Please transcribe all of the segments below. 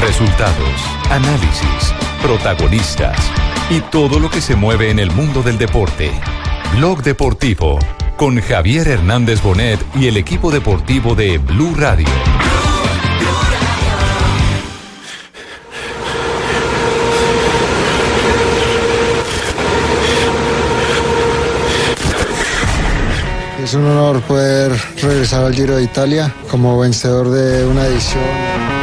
Resultados, análisis, protagonistas y todo lo que se mueve en el mundo del deporte. Blog Deportivo con Javier Hernández Bonet y el equipo deportivo de Blue Radio. Es un honor poder regresar al Giro de Italia como vencedor de una edición.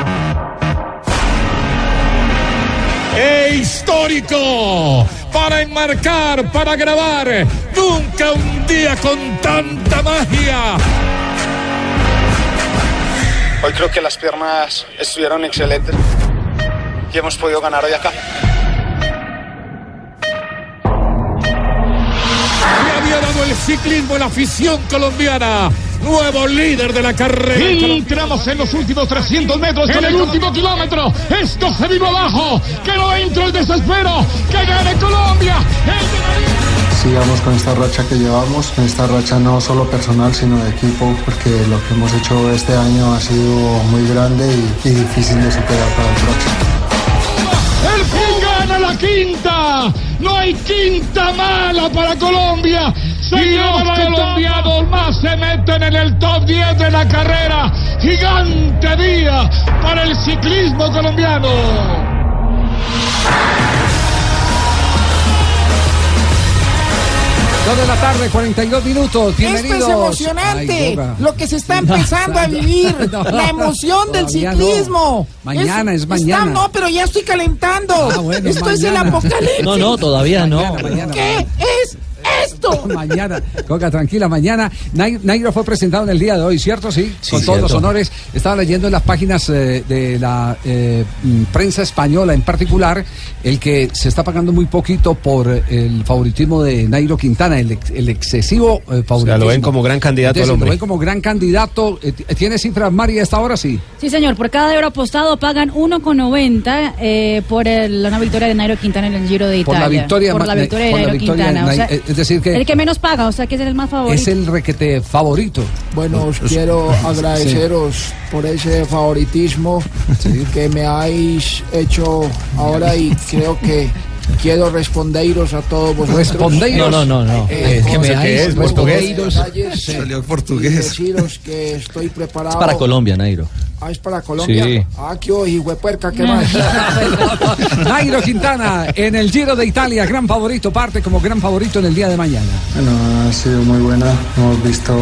Histórico! Para enmarcar, para grabar. Nunca un día con tanta magia. Hoy creo que las piernas estuvieron excelentes y hemos podido ganar hoy acá. Le había dado el ciclismo la afición colombiana. Nuevo líder de la carrera. Entramos en los últimos 300 metros con el último kilómetro. Esto se vino abajo. Que no entre el desespero. Que gane Colombia. Sigamos con esta racha que llevamos, con esta racha no solo personal sino de equipo, porque lo que hemos hecho este año ha sido muy grande y, y difícil de superar para el próximo. El fin gana la quinta. No hay quinta mala para Colombia. Y los colombianos más se meten en el top 10 de la carrera. Gigante día para el ciclismo colombiano. Dos de la tarde, 42 minutos. Bienvenidos. Esto es emocionante. Ay, lo que se está empezando a vivir. No, la emoción del ciclismo. no. Mañana es mañana. está- no, pero ya estoy calentando. Ah, bueno, Esto es el apocalipsis. No, no, todavía no. Mañana, mañana, ¿Qué es esto? Mañana, Coca, tranquila, mañana. Nai- Nairo fue presentado en el día de hoy, ¿cierto? Sí, Sí, con todos los honores. Estaba leyendo en las páginas eh, de la eh, mm, prensa española en particular el que se está pagando muy poquito por eh, el favoritismo de Nairo Quintana, el, ex- el excesivo eh, favoritismo. lo ven como gran candidato Entonces, al hombre. Lo ven como gran candidato. Eh, ¿Tiene cifras, Mari, hasta ahora sí? Sí, señor, por cada euro apostado pagan 1,90 eh, por el- una victoria de Nairo Quintana en el Giro de Por Italia. la victoria Por la victoria de por la Nairo victoria de Quintana. o Nai- sea, es decir que- el que menos paga, o sea que es el más favorito. Es el requete favorito. Bueno, os quiero agradeceros por ese favoritismo que me habéis hecho ahora y creo que quiero responderos a todos vosotros. Respondeiros. No, no, no, no. Eh, Es que con me todos es portugués. Salió Y portugués. deciros que estoy preparado. Es para Colombia, Nairo. Ah, es para Colombia. Sí. Ah, qué ojo, hijuepuerca, ¿qué más? Nairo Quintana en el Giro de Italia, gran favorito, parte como gran favorito en el día de mañana. Bueno, ha sido muy buena. Hemos visto,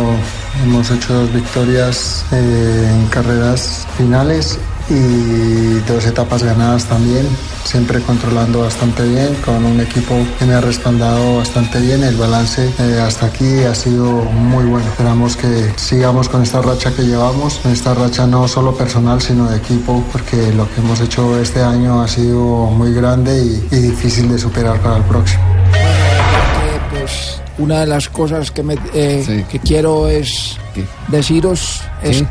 hemos hecho dos victorias eh, en carreras finales y dos etapas ganadas también, siempre controlando bastante bien, con un equipo que me ha respaldado bastante bien. El balance eh, hasta aquí ha sido muy bueno. Esperamos que sigamos con esta racha que llevamos, con esta racha no solo personal, sino de equipo, porque lo que hemos hecho este año ha sido muy grande y, y difícil de superar para el próximo. que, pues una de las cosas que, me, eh, que quiero es deciros es Sí.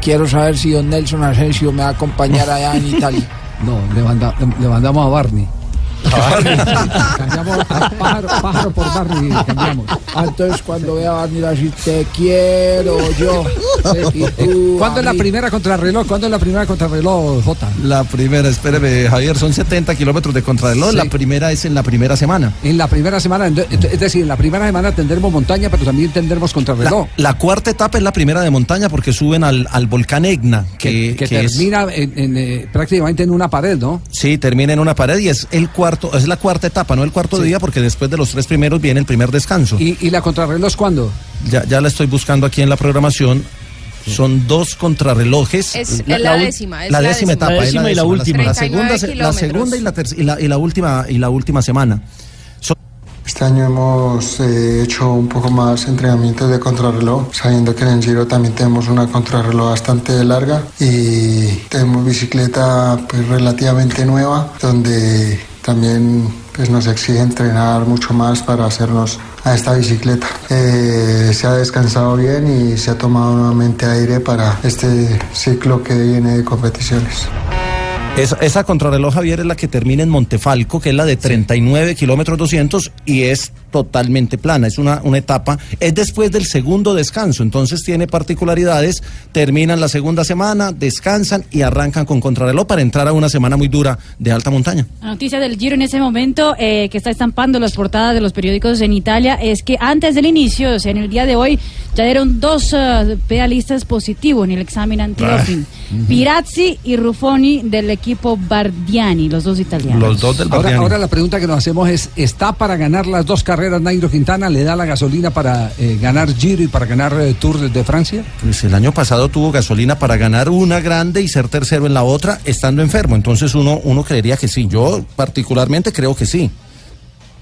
Quiero saber si don Nelson Asensio me va a acompañar allá en Italia. No, le, manda- le mandamos a Barney. Cambiamos a pájaro, pájaro por Barney, cambiamos. Ah, Entonces cuando vea a Barney va a decir te quiero yo. ¿Cuándo es la mí". primera contrarreloj? ¿Cuándo es la primera contrarreloj, Jota? La primera, espéreme, Javier, son 70 kilómetros de contrarreloj. Sí. La primera es en la primera semana. En la primera semana, es decir, en la primera semana tendremos montaña, pero también tendremos La, contrarreloj. la cuarta etapa es la primera de montaña porque suben al, al volcán Egna, que, que, que es- termina en- en, eh, prácticamente en una pared, ¿no? Sí, termina en una pared y es el cuarto, es la cuarta etapa, no el cuarto día, porque después de los tres primeros viene el primer descanso. ¿Y, y la contrarreloj cuándo? Ya, ya la estoy buscando aquí en la programación. Son dos contrarrelojes. Es la ul- décima, es la la décima décima. etapa. La es décima y la última. La 39 segunda, se- la segunda y la, y la, y la última y la última semana. Son- Este año hemos eh, hecho un poco más entrenamientos de contrarreloj, sabiendo que en el Giro también tenemos una contrarreloj bastante larga y tenemos bicicleta pues, relativamente nueva, donde también pues, nos exige entrenar mucho más para hacernos a esta bicicleta. Eh, se ha descansado bien y se ha tomado nuevamente aire para este ciclo que viene de competiciones. Esa, esa contrarreloj, Javier, es la que termina en Montefalco, que es la de 39 kilómetros 200 y es totalmente plana. Es una, una etapa, es después del segundo descanso, entonces tiene particularidades. Terminan la segunda semana, descansan y arrancan con contrarreloj para entrar a una semana muy dura de alta montaña. La noticia del Giro en ese momento eh, que está estampando las portadas de los periódicos en Italia es que antes del inicio, o sea, en el día de hoy, ya dieron dos eh, pedalistas positivos en el examen antidoping. Pirazzi y Ruffoni del equipo Bardiani, los dos italianos. Los dos del ahora la pregunta que nos hacemos es, ¿está para ganar las dos carreras Nairo Quintana? ¿Le da la gasolina para eh, ganar Giro y para ganar eh, Tour de Francia? Pues el año pasado tuvo gasolina para ganar una grande y ser tercero en la otra estando enfermo. Entonces uno, uno creería que sí. Yo particularmente creo que sí.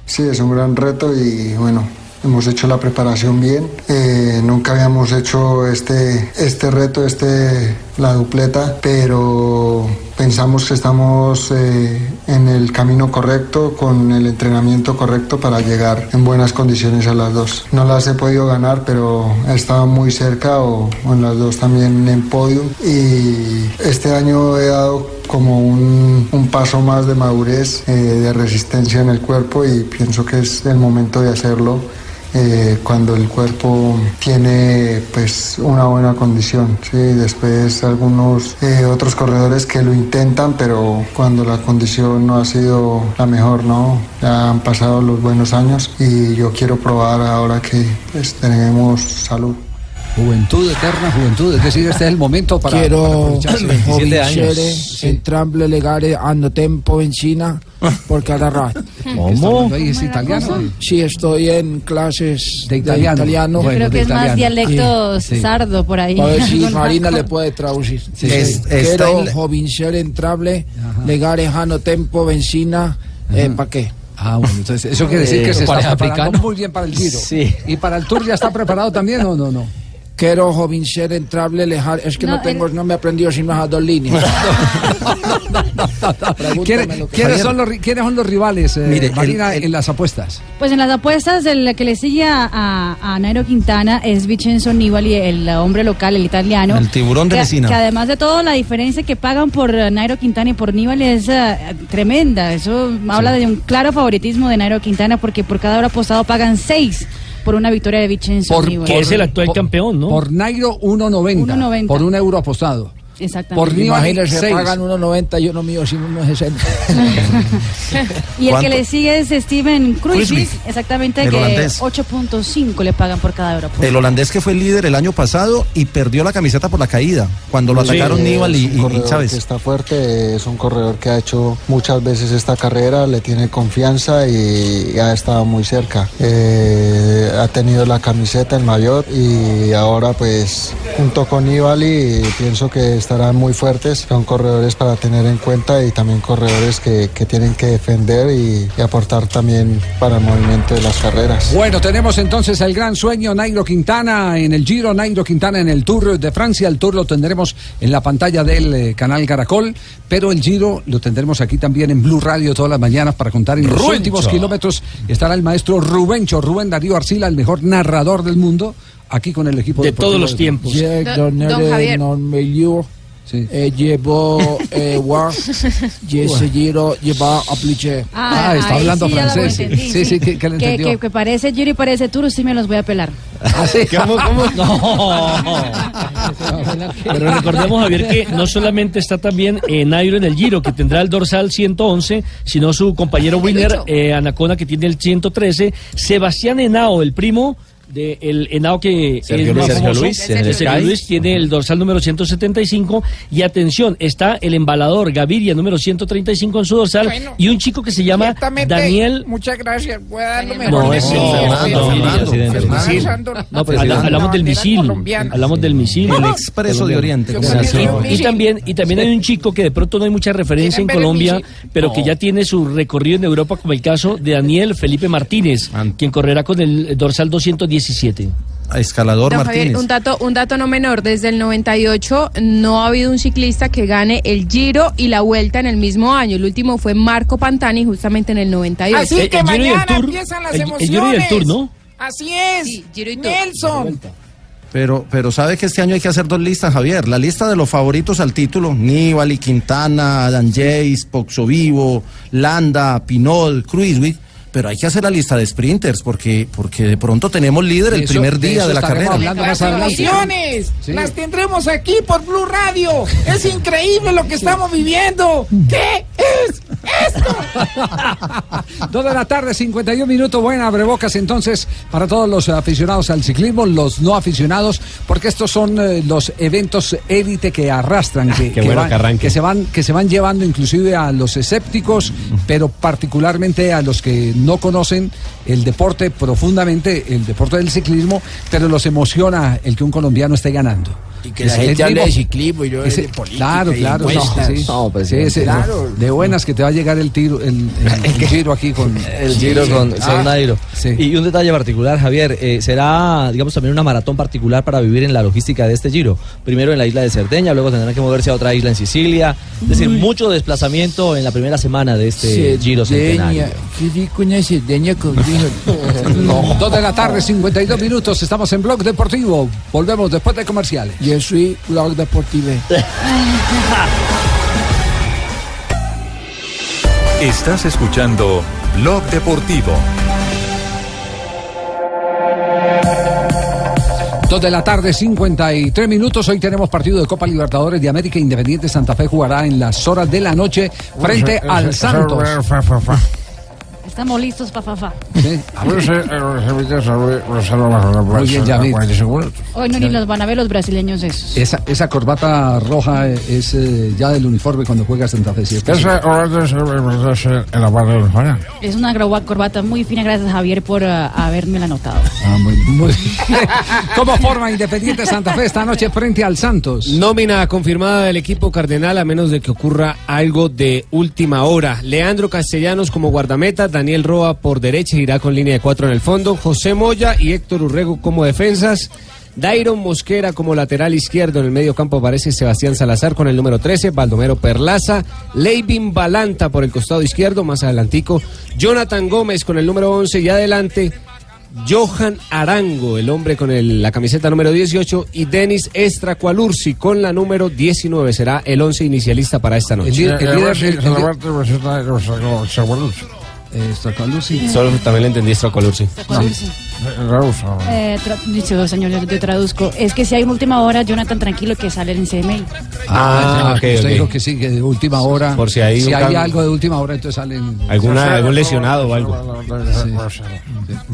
Sí, es un gran reto y bueno, hemos hecho la preparación bien. Eh, nunca habíamos hecho este, este reto, este, la dupleta, pero pensamos que estamos eh, en el camino correcto, con el entrenamiento correcto para llegar en buenas condiciones a las dos. No las he podido ganar, pero he estado muy cerca o, o en las dos también en podio y este año he dado como un, un paso más de madurez, eh, de resistencia en el cuerpo y pienso que es el momento de hacerlo eh, cuando el cuerpo tiene pues una buena condición. ¿sí? Después algunos eh, otros corredores que lo intentan, pero cuando la condición no ha sido la mejor, ¿no? Ya han pasado los buenos años y yo quiero probar ahora que pues, tenemos salud. Juventud, eterna juventud. Es decir, este es el momento para, para Quiero aprovecharse. convincere entrambe le gare hanno tempo in Cina por cada rato. ¿Cómo? ¿Es italiano? Sí, estoy en clases de italiano. italiano. Yo creo que es más dialecto Sí. sardo por ahí. A ver si Marina le puede traducir. Sí, Es- sí. Quiero en convincere entrable le gare hanno tempo benzina. Eh, ¿Para qué? Ah, bueno, entonces eso quiere decir Eh, que se ¿cuál está es preparando muy bien para el Giro. Sí. ¿Y para el Tour ya está preparado también o no? no? Quiero convencer entrable lejar. Es que no, No, tengo, no me aprendió sino esas dos líneas. ¿Quiénes, son los, ri- quiénes son los rivales, eh, Mire, Marina, el- en las apuestas? Pues en las apuestas, el que le sigue a, Nairo Quintana es Vincenzo Nibali, el hombre local, el italiano. El tiburón de que, Messina. Que además de todo, la diferencia que pagan por Nairo Quintana y por Nibali es eh, tremenda. Eso habla de un claro favoritismo de Nairo Quintana porque por cada hora apostado pagan seis por una victoria de Vincenzo Nibali. que es el actual campeón, ¿no? Por Nairo 1.90. 1.90. Por un euro apostado. Exactamente. Por Nibali, Imagínese, seis. pagan 1.90 y uno mío sin 1.60. Y el ¿Cuánto? que le sigue es Steven Kruijswijk, exactamente, el que holandés. 8.5 le pagan por cada hora. El holandés que fue líder el año pasado y perdió la camiseta por la caída. Cuando lo Sí, atacaron Nibal y, y- Chávez. que está fuerte, es un corredor que ha hecho muchas veces esta carrera, le tiene confianza y ha estado muy cerca. Eh, ha tenido la camiseta, el maillot y ahora pues junto con Nibali pienso que estarán muy fuertes. Son corredores para tener en cuenta y también corredores que, que tienen que defender y, y aportar también para el movimiento de las carreras. Bueno, tenemos entonces el gran sueño Nairo Quintana en el Giro, Nairo Quintana en el Tour de Francia. El Tour lo tendremos en la pantalla del eh, canal Caracol, pero el Giro lo tendremos aquí también en Blue Radio todas las mañanas para contar en los Rubencho. últimos kilómetros. Estará el maestro Rubencho, Rubén Darío Arcila, el mejor narrador del mundo, aquí con el equipo De deportivo todos los tiempos. Don- don Javier. meglio eh, llevo eh, wa y ese giro lleva a pliché. Ah, está ahí hablando sí francés. entendí, Sí, sí, que, que que, entendió. que- que parece Giro y parece Tour, sí me los voy a pelar. Ah, sí. ¿Cómo, cómo? No. Pero recordemos, Javier, que no solamente está también eh, Nairo en el Giro, que tendrá el dorsal 111, sino su compañero winner, eh, Anacona, que tiene el 113. Sebastián Henao, el primo de el Henao que Sergio es Luis. más Sergio famoso, Luis, de Sergio tiene el dorsal número 175 y atención, está el embalador Gaviria número 135 en su dorsal Bueno. y un chico que se llama Daniel Muchas gracias. Voy a dar lo No, mejor de es mí. Fernando, Fernando, Fernando, Fernando misil. Sándor. No, pero habla- hablamos del misil. Hablamos del misil. El expreso de Oriente. Y también, y también hay un chico que de pronto no hay mucha referencia en ¿Quieren ver el Colombia, pero que ya tiene su recorrido en Europa, como el caso de Daniel Felipe Martínez, quien correrá con el dorsal 217. Escalador Don Javier, Martínez. un dato, un dato no menor, desde el 98 no ha habido un ciclista que gane el Giro y la Vuelta en el mismo año. El último fue Marco Pantani justamente en el 98. Así El- que el Giro y el mañana Tour, empiezan las el- el emociones. Giro y el Tour, ¿no? Así es. Nelson. Pero, pero sabe que este año hay que hacer dos listas, Javier. La lista de los favoritos al título, Nibali, Quintana, Dan Jace, Poxo Vivo, Landa, Pinol, Cruiswick. Pero hay que hacer la lista de sprinters porque, porque de pronto tenemos líder el primer día de la carrera. hablando más Las adelante. emociones Sí. las tendremos aquí por Blue Radio. Es increíble lo que estamos viviendo. ¿Qué es esto? Dos de la tarde, 51 minutos. Buena abrebocas entonces para todos los aficionados al ciclismo, los no aficionados, porque estos son eh, los eventos élite que arrastran, que, Qué bueno van- que se van, que se van llevando inclusive a los escépticos, pero particularmente a los que no conocen el deporte profundamente, el deporte del ciclismo, pero los emociona el que un colombiano esté ganando. Y que la gente hable de ciclismo y yo de Ese- política Claro, y claro. encuestas. sí. No, Sí, presidente. ese- Claro. De buenas que te va a llegar el tiro, el, el- el giro aquí con El Giro con Ah, Nairo. sí. Y un detalle particular, Javier, eh, será, digamos, también una maratón particular para vivir en la logística de este Giro. Primero en la isla de Cerdeña, luego tendrán que moverse a otra isla en Sicilia. Es decir, mucho desplazamiento en la primera semana de este Giro centenario. Qué rico una Cerdeña con. Dos de la tarde, 52 minutos. Estamos en Blog Deportivo. Volvemos después de comerciales. Soy Blog Deportivo. Estás escuchando Blog Deportivo. Dos de la tarde, 53 minutos. Hoy tenemos partido de Copa Libertadores de América. Independiente Santa Fe jugará en las horas de la noche frente al Santos. Estamos listos, pa, fa, fa. Sí. Muy bien, Yamil. Hoy no ni los van a ver los brasileños esos. Esa, esa corbata roja es eh, ya del uniforme cuando juega Santa Fe, ¿cierto? Es una grova- corbata muy fina, gracias Javier por uh, haberme la anotado. Ah, muy, muy bien. ¿Cómo forma Independiente Santa Fe esta noche frente al Santos? Nómina confirmada del equipo cardenal a menos de que ocurra algo de última hora. Leandro Castellanos como guardameta, Daniel Roa por derecha irá con línea de cuatro en el fondo, José Moya y Héctor Urrego como defensas. Dairon Mosquera como lateral izquierdo en el medio campo aparece Sebastián Salazar con el número 13, Baldomero Perlaza, Leivin Balanta por el costado izquierdo, más adelantico, Jonathan Gómez con el número 11 y adelante Johan Arango, el hombre con el- la camiseta número 18, y Denis Estracualursi con la número 19. Será el 11 inicialista para esta noche. El el Eh, Estracualursi. Solo también le entendí Estracualursi. Estracualursi. Eh, dicho, señor, yo, yo traduzco. Es que si hay una última hora, Jonathan, tranquilo que sale en CMI. Ah, ok, usted ok. dijo que sí, que de última hora. Por si hay un hay cambio. algo de última hora, entonces salen. ¿Alguna, algún lesionado o algo?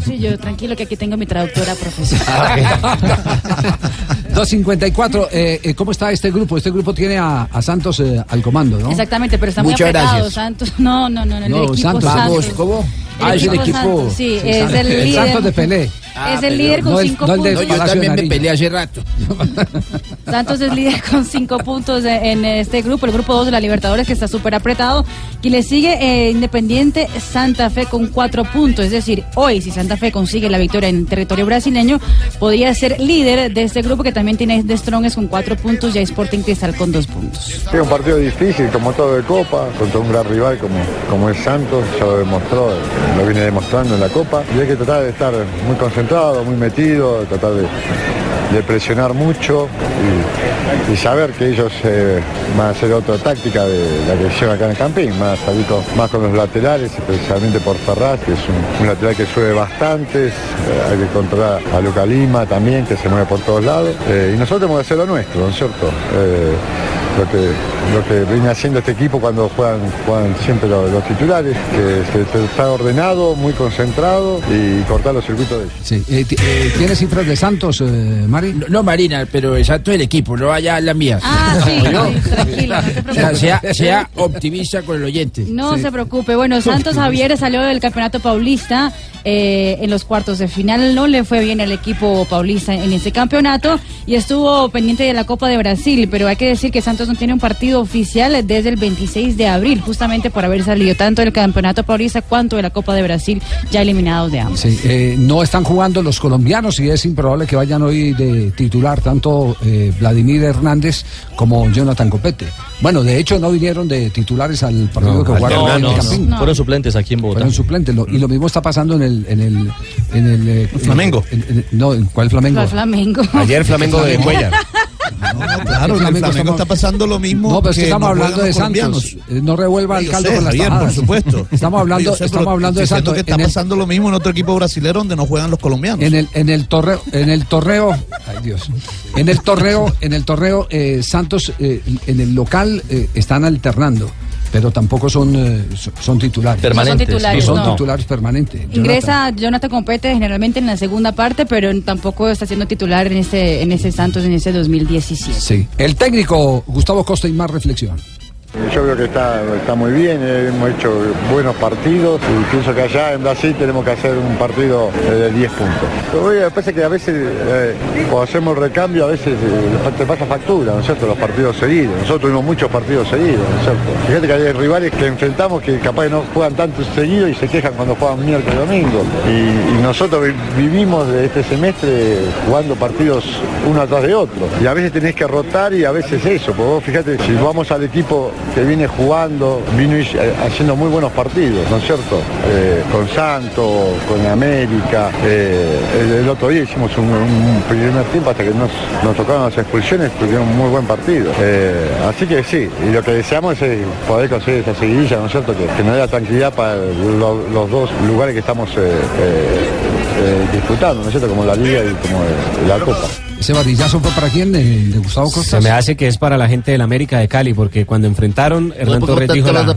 Sí, yo tranquilo que aquí tengo mi traductora profesional. 254. Eh, eh, ¿Cómo está este grupo? Este grupo tiene a, a Santos eh, al comando, ¿no? Exactamente, pero está muy Muchas apretado. gracias. Santos, no, no, no, no, el No, equipo Santos. ¿cómo? El Ah, es el equipo equipo- Santos, sí, sí, es El líder. Santos de Pelé. qué? Es el líder con No cinco no de puntos. Yo también me peleé hace rato. Santos es líder con cinco puntos de- en este grupo, el grupo 2 de la Libertadores que está súper apretado. Y le sigue eh, Independiente Santa Fe con cuatro puntos. Es decir, hoy si Santa Fe consigue la victoria en territorio brasileño, podría ser líder de este grupo que también tiene The Strongest con cuatro puntos y a Sporting Cristal con dos puntos. Sí, un partido difícil, como todo de Copa, contra un gran rival como, como es Santos, ya lo demostró, lo viene demostrando en la Copa. Y hay que tratar de estar muy concentrado, muy metido, tratar de, presionar mucho y, saber que ellos eh, van a hacer otra táctica de la que llevan acá en el Campín, más salir más con los laterales, especialmente por Ferraz, que es un, lateral que sube bastante, eh, hay que controlar a Luca Lima también, que se mueve por todos lados. Eh, y nosotros tenemos que hacer lo nuestro, ¿no es cierto? Eh, lo que lo que viene haciendo este equipo cuando juegan, juegan siempre los, titulares, que está ordenado, muy concentrado y cortar los circuitos de ellos. Eh, ti- eh, ¿Tiene cifras de Santos, eh, Mari? No, no, Marina, pero exacto el equipo, no vaya las mías. Ah, sí, sí, tranquilo, no sea optimista con el oyente. No se preocupe. Bueno, Santos Javier salió del campeonato paulista eh, en los cuartos de final. No le fue bien al equipo paulista en ese campeonato y estuvo pendiente de la Copa de Brasil. Pero hay que decir que Santos no tiene un partido oficial desde el 26 de abril, justamente por haber salido tanto del campeonato paulista cuanto de la Copa de Brasil, ya eliminados de ambos. Sí, eh, no están jugando los colombianos y es improbable que vayan hoy de titular tanto eh, Vladimir Hernández como Jonathan Copete. Bueno, de hecho no vinieron de titulares al partido que jugaron no, en el Campín. no. Fueron suplentes aquí en Bogotá. Fueron suplentes. lo- y lo mismo está pasando en el... En el, en el eh, Flamengo. en- en- no, ¿en ¿cuál Flamengo? Flamengo. Ayer Flamengo de Cuellar. Claro, el Flamengo está pasando lo mismo. No, pero es que estamos no hablando de Santos. Eh, No revuelva el caldo sé, con las Javier, por supuesto. Estamos hablando, estamos hablando de Santos. que está En el- pasando lo mismo en otro equipo brasilero donde no juegan los colombianos. En el, en el torneo, en el torneo, ay Dios, en el torneo, en el torneo, eh, Santos eh, en el local eh, están alternando, pero tampoco son, eh, son, titulares. Permanentes. No son titulares, No son no. titulares permanentes. Ingresa Jonathan Compete generalmente en la segunda parte, pero tampoco está siendo titular en ese, en ese Santos en ese 2017. Sí. El técnico Gustavo Costa y más reflexión. Yo creo que está, está muy bien, eh, hemos hecho buenos partidos y pienso que allá en Brasil tenemos que hacer un partido eh, de 10 puntos. Pero oye, pasa que a veces, eh, cuando hacemos recambio, a veces eh, te pasa factura, ¿no es cierto? Los partidos seguidos. Nosotros tuvimos muchos partidos seguidos, ¿no es cierto? Fíjate que hay rivales que enfrentamos que capaz no juegan tanto seguido y se quejan cuando juegan miércoles y domingo. Y, nosotros vi- vivimos de este semestre jugando partidos uno atrás de otro. Y a veces tenés que rotar y a veces eso. Porque vos fíjate, si vamos al equipo que viene jugando, vino eh, haciendo muy buenos partidos, ¿no es cierto? Eh, con Santos, con América. eh, el, otro día hicimos un, primer tiempo hasta que nos, nos tocaron las expulsiones, tuvieron un muy buen partido. Así que sí, y lo que deseamos es poder conseguir esa seguidilla, ¿no es cierto? Que, que nos dé la tranquilidad para lo- los dos lugares que estamos disputando, ¿no es cierto? Como la Liga y como la Copa. ¿Ese varillazo fue para quién? ¿De, de Gustavo Costa? Se me hace que es para la gente del América de Cali, porque cuando enfrentaron, Hernán Torres dijo la-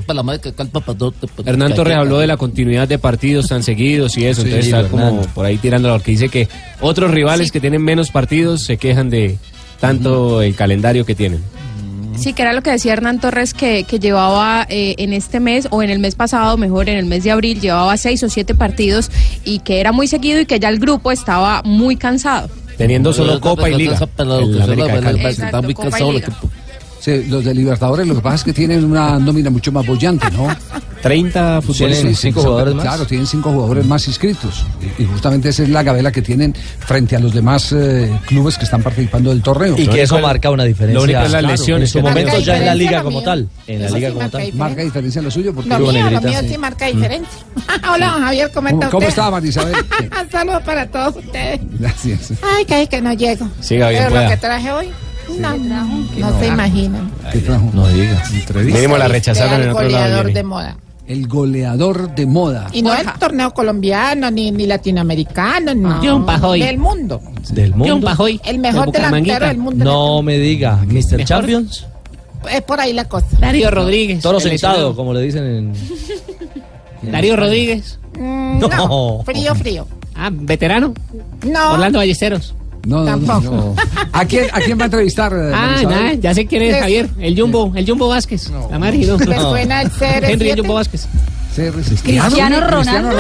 Hernán Torres habló de la continuidad de partidos tan seguidos y eso, Sí, entonces está Hernán. como por ahí tirando porque dice que otros rivales que tienen menos partidos se quejan de tanto el calendario que tienen. Sí, que era lo que decía Hernán Torres que, que llevaba eh, en este mes o en el mes pasado, mejor en el mes de abril, llevaba seis o siete partidos y que era muy seguido y que ya el grupo estaba muy cansado. Teniendo solo Copa y Liga. El América de Cali. Sí, los de Libertadores, lo que pasa es que tienen una nómina mucho más bollante, ¿no? 30 Sí, sí, sí, son- Claro, tienen cinco jugadores más inscritos. Y, y justamente esa es la gabela que tienen frente a los demás eh, clubes que están participando del torneo. Y que eso marca una diferencia. Lo único es las Claro, lesiones En su que momento ya en la liga como lo tal. En la liga sí como tal. Marca diferencia lo suyo porque Lo mío, lo negrita, mío sí. sí marca diferencia. Hola, don Javier, ¿cómo está ¿Cómo usted? está, Marisabel? Saludos para todos ustedes. Gracias. Ay, que es que no llego. Siga bien, Pero pueda. lo que traje hoy, no, no, se imaginan. ¿Qué trajo? No diga. Mínimo la rechazaron en el otro lado. de moda. El goleador de moda. Y no el torneo colombiano, ni, ni latinoamericano, no. John Pajoy. Del mundo. Del mundo. El mejor delantero del mundo. No me diga. Mr. Champions. Es por ahí la cosa. Darío Rodríguez. Toro sentado, como le dicen en. Darío Rodríguez. Mm, No. no. Frío, frío. Ah, veterano. No. Orlando Ballesteros. No, no, no, no. ¿A quién, ¿A quién va a entrevistar? eh, Ah, nada, ya sé quién es Javier. El Jumbo, el Jumbo Vázquez. La Mari, ¿no? ¿Les suena el CR7? Henry el Jumbo Vázquez. Cristiano Ronaldo.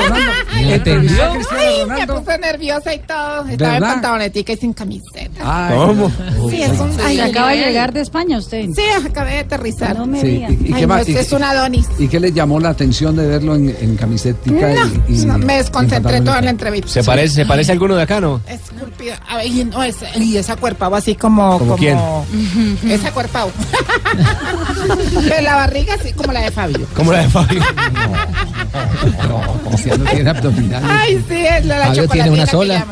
¿Entendió? Ay, Cristiano me puse nerviosa y todo. Estaba en pantalonetica y sin camiseta. Ay, ¿Cómo? Sí, es un... Se ay, acaba de ay, llegar de España usted. Sí, acabé de aterrizar. No me. ¿y- y Ay, qué no, es un Adonis. ¿Y qué le llamó la atención de verlo en, en camisetica? y- y- No, me desconcentré toda la entrevista. ¿Se parece, ¿Se parece a alguno de acá, no? Esculpido. A ver, y, no, ese- y esa cuerpado así como... ¿Como quién? Esa cuerpado. Pero la barriga así como la de Fabio. Como la de Fabio. No, tiene abdominales. Ay, sí, es la, la Fabio tiene una sola.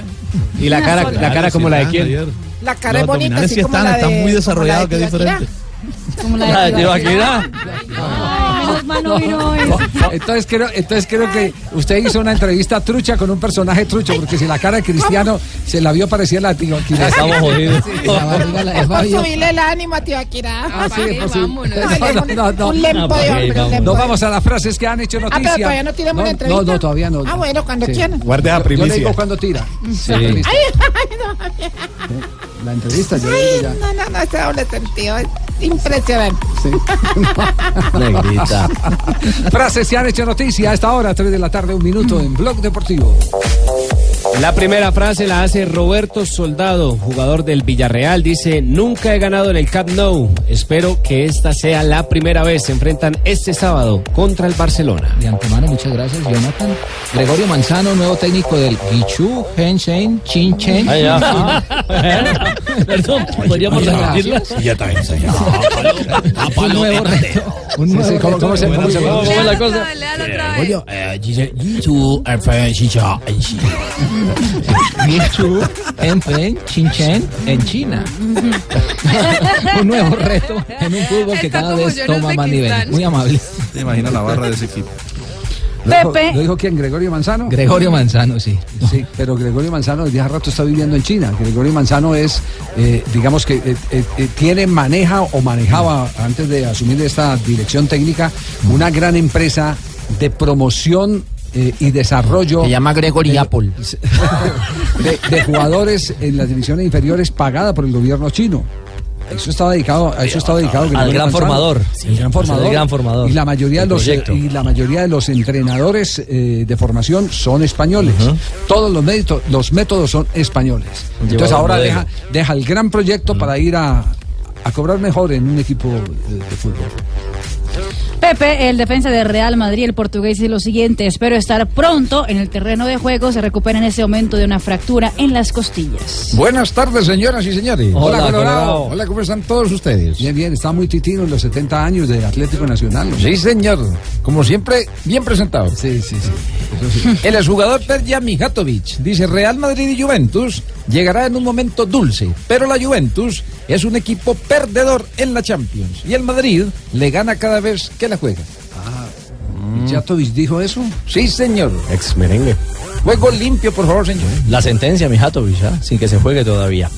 Y la cara, la cara como la de quién. La cara es bonita, así sí como están, la de... están muy desarrollados, la de que es Tibaquirá. diferente. Como La de Tibaquirá. Menos mal no vino hoy. Entonces creo, entonces creo que usted hizo una entrevista trucha con un personaje trucho, porque si la cara de Cristiano se la vio parecía la tío Aquila. Estamos jodidos. Subirle el ánimo a. Ah, sí, es posible. Vámonos. No, no, no. Un lempo de hombre, un lempo Nos de- vamos a las frases que han hecho Ah, noticia. pero todavía no tiramos la entrevista. No, no, todavía no. Ah, bueno, cuando quieran. Guarde la Yo primicia. le digo cuando tira. Sí. Ay, ay, no. La entrevista, yo Ay, ya. no, no, no, este doble sentido es impresionante. Negrita. Frases que han hecho noticia a esta hora, 3 de la tarde, un minuto en Blog Deportivo. La primera frase la hace Roberto Soldado, jugador del Villarreal. Dice, nunca he ganado en el Camp Nou. Espero que esta sea la primera vez. Se enfrentan este sábado contra el Barcelona. De antemano, muchas gracias, Jonathan. Gregorio Manzano, nuevo técnico del Guichu, Hensen, Chinchen. Ah, ya. Perdón, podríamos repetirla. ya está. Un nuevo reto. Un Sí, nuevo sí, ¿cómo- reto. cómo se- cómo se- ¿Cómo cómo es la cosa? Gregorio, eh, Enshi. Guichu, Hensen, Chinchen, en China. Un nuevo reto en un fútbol que cada vez en toma más nivel. Muy amable. Te imaginas la barra de ese equipo. ¿Lo dijo, Pepe. ¿Lo dijo quién? ¿Gregorio Manzano? Gregorio Manzano, sí. Sí, pero Gregorio Manzano desde hace rato está viviendo en China. Gregorio Manzano es, eh, digamos que eh, eh, eh, tiene, maneja o manejaba, antes de asumir esta dirección técnica, una gran empresa de promoción eh, y desarrollo. Se llama Gregory de- Apple. De, de jugadores en las divisiones inferiores pagada por el gobierno chino. Eso estaba dedicado, a eso estaba dedicado Al gran formador. el gran Pues el formador. gran formador Y la mayoría de los proyecto. y la mayoría de los entrenadores eh, de formación son españoles. Todos los métodos, los métodos son españoles. Entonces ahora deja, deja el gran proyecto para ir a, a cobrar mejor en un equipo de, de fútbol. Pepe, el defensa de Real Madrid, el portugués, dice lo siguiente: Espero estar pronto en el terreno de juego. Se recupera en ese momento de una fractura en las costillas. Buenas tardes, señoras y señores. Hola, Colorado. Colorado. Hola, ¿cómo están todos ustedes? Bien, bien, está muy titino en los 70 años de Atlético Nacional. ¿no? Sí, señor. Como siempre, bien presentado. Sí, sí, sí. El exjugador Perja Mijatovic dice Real Madrid y Juventus llegará en un momento dulce, pero la Juventus es un equipo perdedor en la Champions y el Madrid le gana cada vez que la juega. ¿Mijatovic dijo eso? Sí, señor. Ex merengue. Juego limpio, por favor, señor. La sentencia, Mijatovic, ¿ah? sin que se juegue todavía.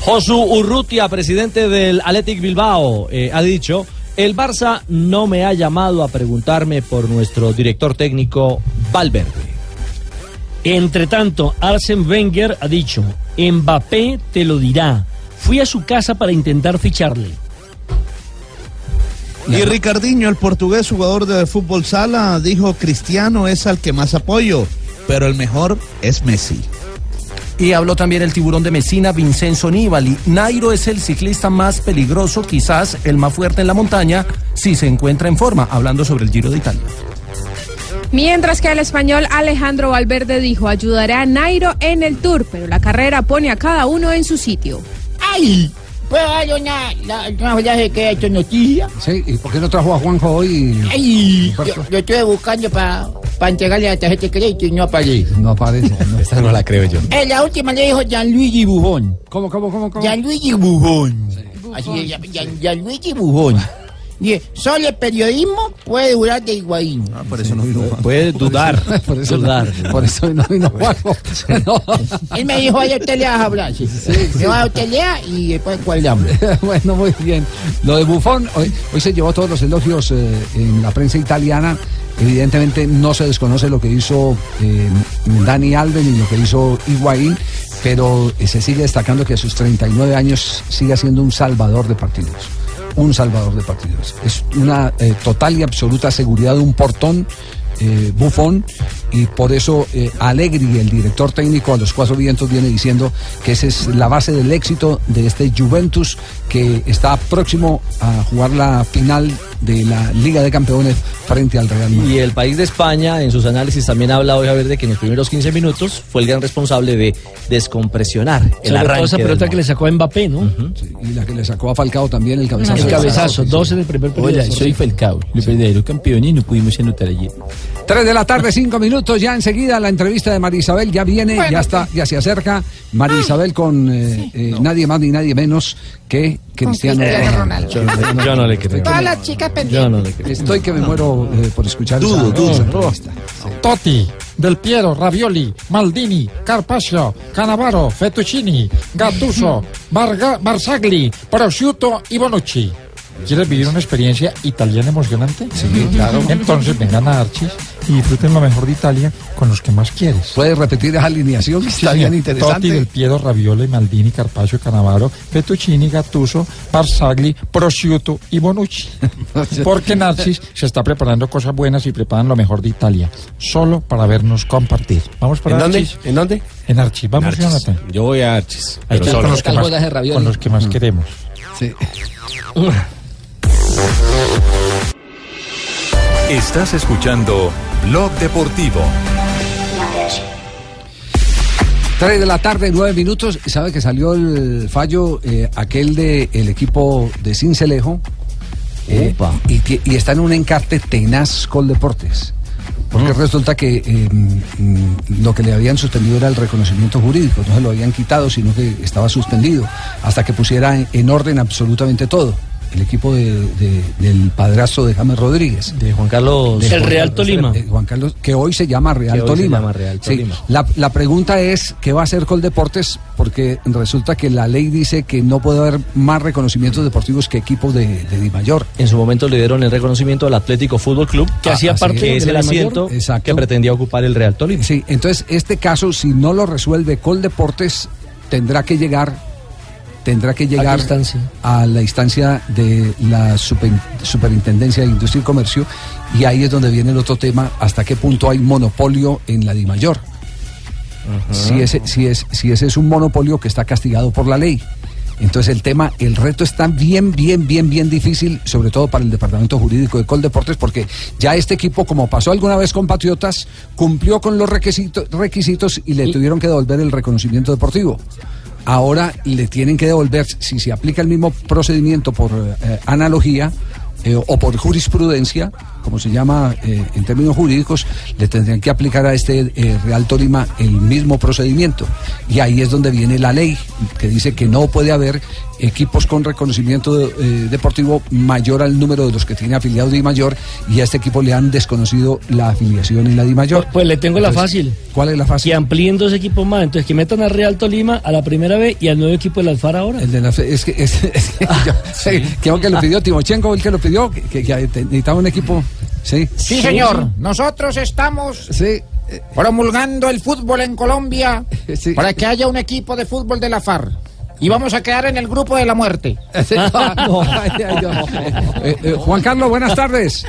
Josu Urrutia, presidente del Athletic Bilbao, eh, ha dicho, el Barça no me ha llamado a preguntarme por nuestro director técnico Valverde. Entre tanto, Arsene Wenger ha dicho, Mbappé te lo dirá. Fui a su casa para intentar ficharle. Y Ricardinho, el portugués jugador de fútbol sala, dijo Cristiano es al que más apoyo, pero el mejor es Messi. Y habló también el tiburón de Mesina, Vincenzo Nibali. Nairo es el ciclista más peligroso, quizás el más fuerte en la montaña, si se encuentra en forma, hablando sobre el Giro de Italia. Mientras que el español Alejandro Valverde dijo ayudará a Nairo en el Tour, pero la carrera pone a cada uno en su sitio. ¡Ay! ¿Puedo dar una, la, una que ha hecho noticia? Sí, ¿y por qué no trajo a Juanjo hoy? ¡Ay! Yo, yo estuve buscando para entregarle la tarjeta de crédito y no aparece. No aparece. Esta no la creo yo. En la última le dijo Gianluigi Buffon. ¿Cómo, cómo, cómo? cómo? Gianluigi Buffon. Así se llama, Gian- Gianluigi Buffon. Dice, solo el periodismo puede durar de Higuaín. Ah, por eso no. Puede dudar. Por eso, dudar. por eso no vino Juanjo. No. Él me dijo, vaya usted le vas a hablar. Sí, Me va a usted lea y después cuadramos. bueno, muy bien. Lo de Buffon, hoy, hoy se llevó todos los elogios eh, en la prensa italiana. Evidentemente no se desconoce lo que hizo eh, Dani Alves ni lo que hizo Higuaín, pero eh, se sigue destacando que a sus 39 años sigue siendo un salvador de partidos. Un salvador de partidos. Es una eh, total y absoluta seguridad de un portón. Eh, Buffon y por eso eh, Allegri, el director técnico a los cuatro vientos, viene diciendo que esa es la base del éxito de este Juventus que está próximo a jugar la final de la Liga de Campeones frente al Real Madrid. Y el país de España, en sus análisis, también habla hoy a ver de que en los primeros 15 minutos fue el gran responsable de descompresionar el Sobre arranque. esa pelota que le sacó a Mbappé, ¿no? Y la que le sacó a Falcao también el cabezazo. El cabezazo, dos en el primer periodo. Hola, soy Falcao, los verdaderos campeones y no pudimos anotar ayer. Tres de la tarde, cinco minutos. Ya enseguida la entrevista de María Isabel ya viene, ya está, ya se acerca. María Isabel con eh, eh, nadie más ni nadie menos que Cristiano, Cristiano Ronaldo. Ronaldo. Yo, yo no le creo. Todas las chicas Yo pendientes. no le creo. Estoy que me muero eh, por escuchar Dudo, esa, dudo. esa entrevista. Totti, Del Piero, Ravioli, Maldini, Carpaccio, Canavaro, Fettuccini, Gattuso, Barga- Barzagli, Prosciutto y Bonucci. ¿Quieres vivir una experiencia italiana emocionante? Sí, claro. Entonces vengan a Archis y disfruten lo mejor de Italia con los que más quieres. ¿Puedes repetir esa alineación? Está bien interesante. Totti, Del Piero, Ravioli, Maldini, Carpaccio, Canavaro, Fettuccini, Gattuso, Barzagli, Prosciutto y Bonucci. Porque en Archis se está preparando cosas buenas y preparan lo mejor de Italia, solo para vernos compartir. Vamos para ¿En dónde? Archis. ¿En dónde? En Archis, vamos, Archis. Jonathan. Yo voy a Archis. Ahí pero está solo. con los que más, con los que más queremos. Sí. Estás escuchando Blog Deportivo. 3 de la tarde, 9 minutos. ¿Sabe que salió el fallo eh, aquel del el equipo de Cincelejo? Eh, y, está en un encarte tenaz con Deportes. Porque resulta que eh, mm, lo que le habían suspendido era el reconocimiento jurídico, no se lo habían quitado, sino que estaba suspendido, hasta que pusiera en, en orden absolutamente todo. El equipo de- de- del padrastro de James Rodríguez. De Juan Carlos. De el Real Tolima. eh, Juan Carlos, que hoy se llama Real Tolima. llama Real Sí, Tolima. la, la pregunta es, ¿qué va a hacer Coldeportes? Porque resulta que la ley dice que no puede haber más reconocimientos deportivos que equipos de, de Di Mayor. En su momento le dieron el reconocimiento al Atlético Fútbol Club, que Ah, hacía parte es de asiento Exacto. que pretendía ocupar el Real Tolima. Sí, entonces este caso, si no lo resuelve Coldeportes, tendrá que llegar tendrá que llegar a la instancia de la super- Superintendencia de Industria y Comercio y ahí es donde viene el otro tema, hasta qué punto hay monopolio en la DIMAYOR. Si ese, si, es, si ese es un monopolio que está castigado por la ley. Entonces el tema, el reto está bien, bien, bien, bien difícil, sobre todo para el departamento jurídico de Coldeportes, porque ya este equipo, como pasó alguna vez con Patriotas, cumplió con los requisitos, requisitos y le tuvieron que devolver el reconocimiento deportivo. Ahora le tienen que devolver, si se aplica el mismo procedimiento por eh, analogía eh, o por jurisprudencia, como se llama eh, en términos jurídicos, le tendrían que aplicar a este eh, Real Tolima el mismo procedimiento. Y ahí es donde viene la ley, que dice que no puede haber equipos con reconocimiento eh, deportivo mayor al número de los que tiene afiliados de mayor y a este equipo le han desconocido la afiliación en la Di Mayor. Pues le tengo la fácil. ¿Cuál es la fácil? Que amplíen dos equipos más. Entonces, que metan a Real Tolima a la primera vez y al nuevo equipo del Alfar ahora. El de la fe- es que, es, es que yo- creo que lo pidió Timochenko, el que lo pidió, que necesitaba un equipo. Sí, Sí, señor. Nosotros estamos promulgando el fútbol en Colombia para que haya un equipo de fútbol de la FARC. Y vamos a quedar en el grupo de la muerte. Eh, eh, Juan Carlos, buenas tardes.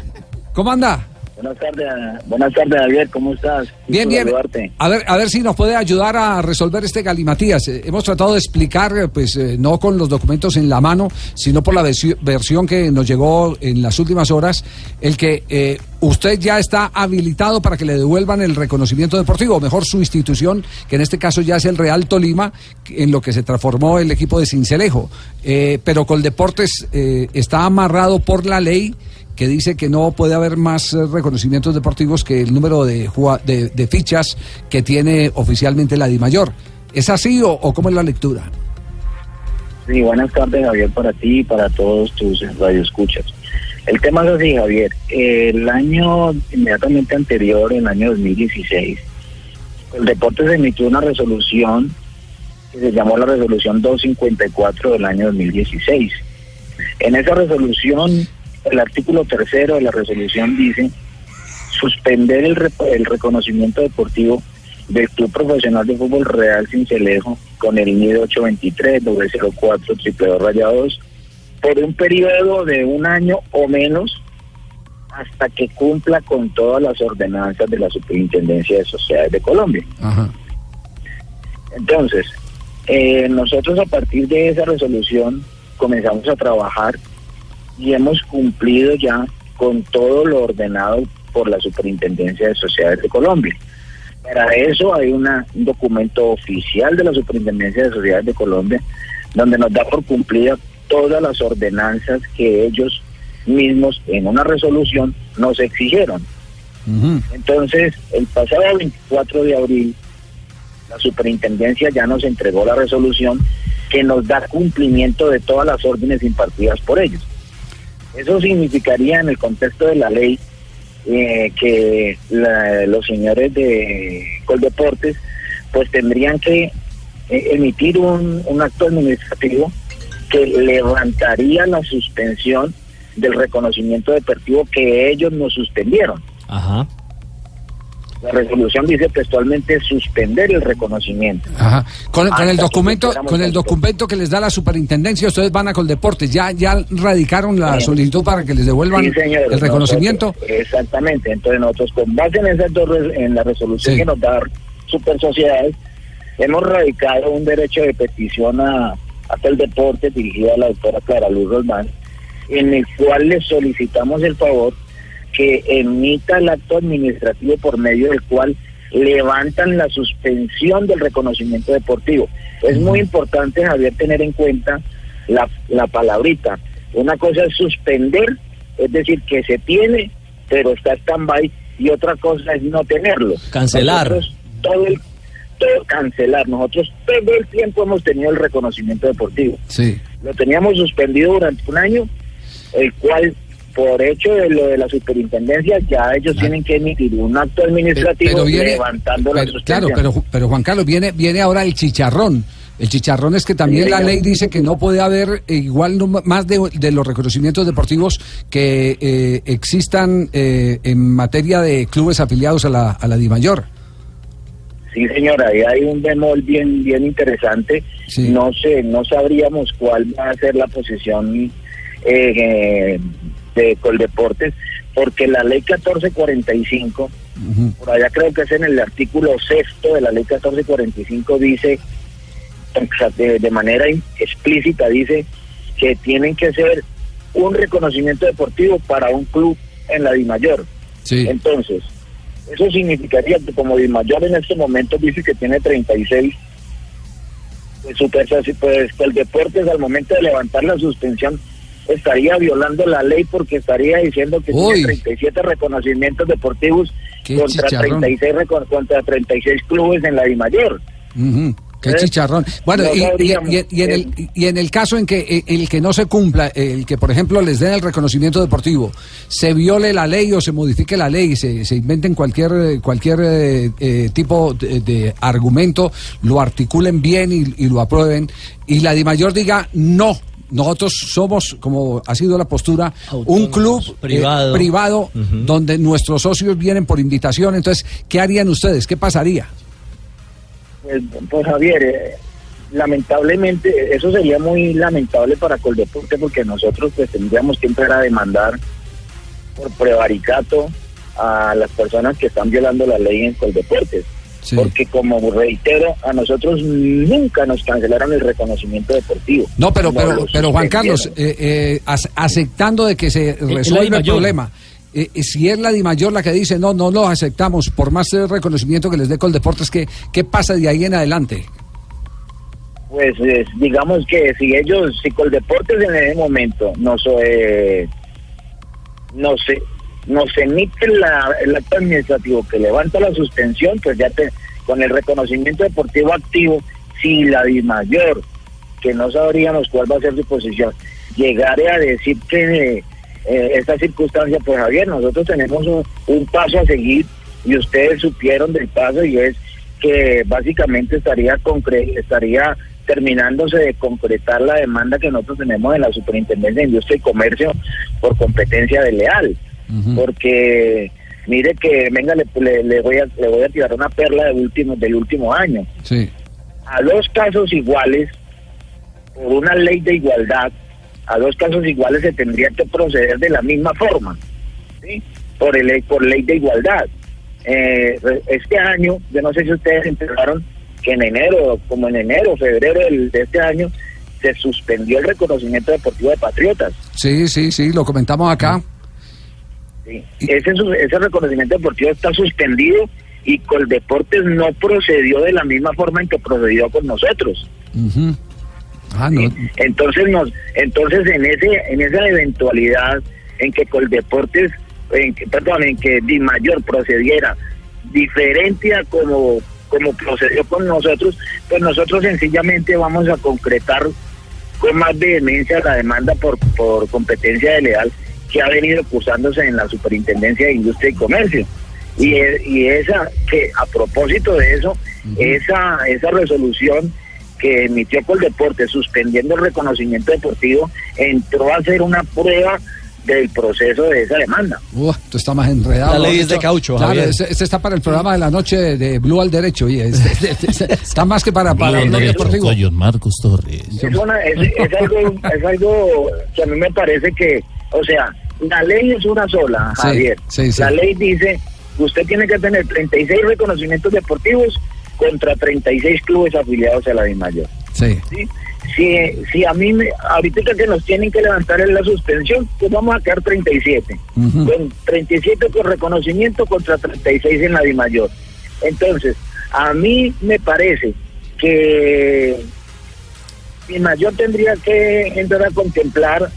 ¿Cómo anda? Buenas tardes, buenas tardes Javier, ¿cómo estás? Bien, bien. saludarte. A ver, a ver si nos puede ayudar a resolver este galimatías. Eh, hemos tratado de explicar, eh, pues eh, no con los documentos en la mano, sino por la versi- versión que nos llegó en las últimas horas, el que eh, usted ya está habilitado para que le devuelvan el reconocimiento deportivo, o mejor su institución, que en este caso ya es el Real Tolima, en lo que se transformó el equipo de Cincelejo. Eh, pero Coldeportes eh, está amarrado por la ley que dice que no puede haber más eh, reconocimientos deportivos que el número de, de, fichas que tiene oficialmente la DIMAYOR. ¿Es así o, o cómo es la lectura? Sí, buenas tardes Javier para ti y para todos tus radioescuchas. El tema es así Javier, el año inmediatamente anterior, en el año 2016, el deporte se emitió una resolución que se llamó la resolución 254 del año 2016. En esa resolución, el artículo tercero de la resolución dice suspender el, el reconocimiento deportivo del Club Profesional de Fútbol Real Cincelejo con el NID 823 004 triple rayados por un periodo de un año o menos hasta que cumpla con todas las ordenanzas de la Superintendencia de Sociedades de Colombia. Entonces, eh, nosotros a partir de esa resolución comenzamos a trabajar y hemos cumplido ya con todo lo ordenado por la Superintendencia de Sociedades de Colombia. Para eso hay una- un documento oficial de la Superintendencia de Sociedades de Colombia donde nos da por cumplida todas las ordenanzas que ellos mismos en una resolución nos exigieron. Entonces, el pasado 24 de abril, la superintendencia ya nos entregó la resolución que nos da cumplimiento de todas las órdenes impartidas por ellos. Eso significaría en el contexto de la ley eh, que la- los señores de Coldeportes pues tendrían que eh, emitir un, un acto administrativo que levantaría la suspensión del reconocimiento deportivo que ellos nos suspendieron. Ajá. La resolución dice textualmente suspender el reconocimiento. Ajá. Con, con el documento, con el documento que les da la superintendencia, ustedes van a Coldeportes. Ya, ya radicaron la solicitud para que les devuelvan Sí, señor. el reconocimiento. Nosotros- exactamente. Entonces nosotros con base en esas dos en la resolución Sí. que nos da Super Sociedades, hemos radicado un derecho de petición a, a el deporte dirigido a la doctora Clara Luz Roldán, en el cual le solicitamos el favor que emita el acto administrativo por medio del cual levantan la suspensión del reconocimiento deportivo. Es muy importante, Javier, tener en cuenta la, la palabrita. Una cosa es suspender, es decir, que se tiene, pero está stand-by, y otra cosa es no tenerlo. Cancelar. Nosotros todo el todo cancelar. Nosotros todo el tiempo hemos tenido el reconocimiento deportivo. Sí. Lo teníamos suspendido durante un año, el cual, por hecho de lo de la superintendencia, ya ellos tienen que emitir un acto administrativo Pero viene, levantando la pero- suspensión. claro, pero, pero Juan Carlos, viene, viene ahora el chicharrón. El chicharrón es que también Sí, la ley dice que no puede haber eh, igual no- más de, de los reconocimientos deportivos que eh, existan eh, en materia de clubes afiliados a la, a la DIMAYOR. Sí, señora, ahí hay un bemol bien bien interesante. No sé, no sabríamos cuál va a ser la posición eh, eh, de Coldeportes, porque la ley 1445, por allá creo que es en el artículo sexto de la ley 1445, dice, de, de manera explícita, dice que tienen que ser un reconocimiento deportivo para un club en la DIMAYOR. Entonces, eso significaría que como Dimayor en este momento dice que tiene 36, pues, super, pues el deportes al momento de levantar la suspensión estaría violando la ley porque estaría diciendo que Uy. tiene 37 reconocimientos deportivos contra chicharrón. 36 reco- contra 36 clubes en la Dimayor. Ujú, Qué chicharrón. Bueno, No y, y- sabríamos. y- y en el, y en el caso en que eh, el que no se cumpla, el que por ejemplo les den el reconocimiento deportivo, se viole la ley o se modifique la ley, se, se inventen cualquier eh, cualquier eh, eh, tipo de, de argumento, lo articulen bien y, y lo aprueben, y la DIMAYOR diga no. Nosotros somos, como ha sido la postura, un club eh, privado. donde nuestros socios vienen por invitación. Entonces, ¿qué harían ustedes? ¿Qué pasaría? Pues, pues, Javier, eh, lamentablemente, eso sería muy lamentable para Coldeporte porque nosotros pues tendríamos que empezar a demandar por prevaricato a las personas que están violando la ley en Coldeportes. Porque como reitero, a nosotros nunca nos cancelaron el reconocimiento deportivo. No, pero, pero, pero Juan Carlos, eh, eh, ac- aceptando de que se la resuelve el problema, eh, eh, si es la DIMAYOR la que dice no, no lo aceptamos, por más eh, reconocimiento que les dé Coldeportes, ¿qué, ¿qué pasa de ahí en adelante? Pues eh, digamos que si ellos, si Coldeportes en ese momento nos, eh, nos, nos emite la, el acto administrativo que levanta la suspensión, pues ya te, con el reconocimiento deportivo activo, si la DIMAYOR, que no sabríamos cuál va a ser su posición, llegare a decir que eh, esta circunstancia, pues Javier, nosotros tenemos un, paso a seguir y ustedes supieron del paso y es que básicamente estaría concre estaría terminándose de concretar la demanda que nosotros tenemos en la Superintendencia de Industria y Comercio por competencia Porque mire que, venga, le, le- le voy a, le voy a tirar una perla de último, del último año. Sí. A dos casos iguales, por una ley de igualdad, a dos casos iguales se tendría que proceder de la misma forma, ¿sí? por, el, por ley de igualdad. Eh, este año, yo no sé si ustedes enteraron que en enero, como en enero, febrero del- de este año, se suspendió el reconocimiento deportivo de Patriotas. Sí, sí, sí, lo comentamos acá. Sí. Ese, ese reconocimiento deportivo está suspendido y Coldeportes no procedió de la misma forma en que procedió con nosotros. Ah, no. Entonces nos, entonces en ese, en esa eventualidad en que Coldeportes, en que, perdón, en que Di Mayor procediera diferente a como como procedió con nosotros, pues nosotros sencillamente vamos a concretar con más vehemencia la demanda por, por competencia leal que ha venido cursándose en la Superintendencia de Industria y Comercio. Y, y esa, que a propósito de eso, esa, esa resolución que emitió Coldeporte suspendiendo el reconocimiento deportivo entró a ser una prueba del proceso de esa demanda. Uf, esto está más enredado. La ley es de caucho, Claro, este, este está para el programa de la noche de Blue al derecho. Y este- este- está más que para, para deportivos. John Marcos Torres. Es, una- es, es algo, es algo que a mí me parece que, o sea, la ley es una sola, Javier. sí, sí. La ley dice usted tiene que tener 36 reconocimientos deportivos contra 36 clubes afiliados a la DIMAYOR. Sí. ¿sí? Si, si a mí, me, ahorita que nos tienen que levantar en la suspensión, pues vamos a quedar 37. Ujú. Con 37 con reconocimiento contra 36 en la DIMAYOR. Entonces, a mí me parece que DIMAYOR tendría que entrar a contemplar,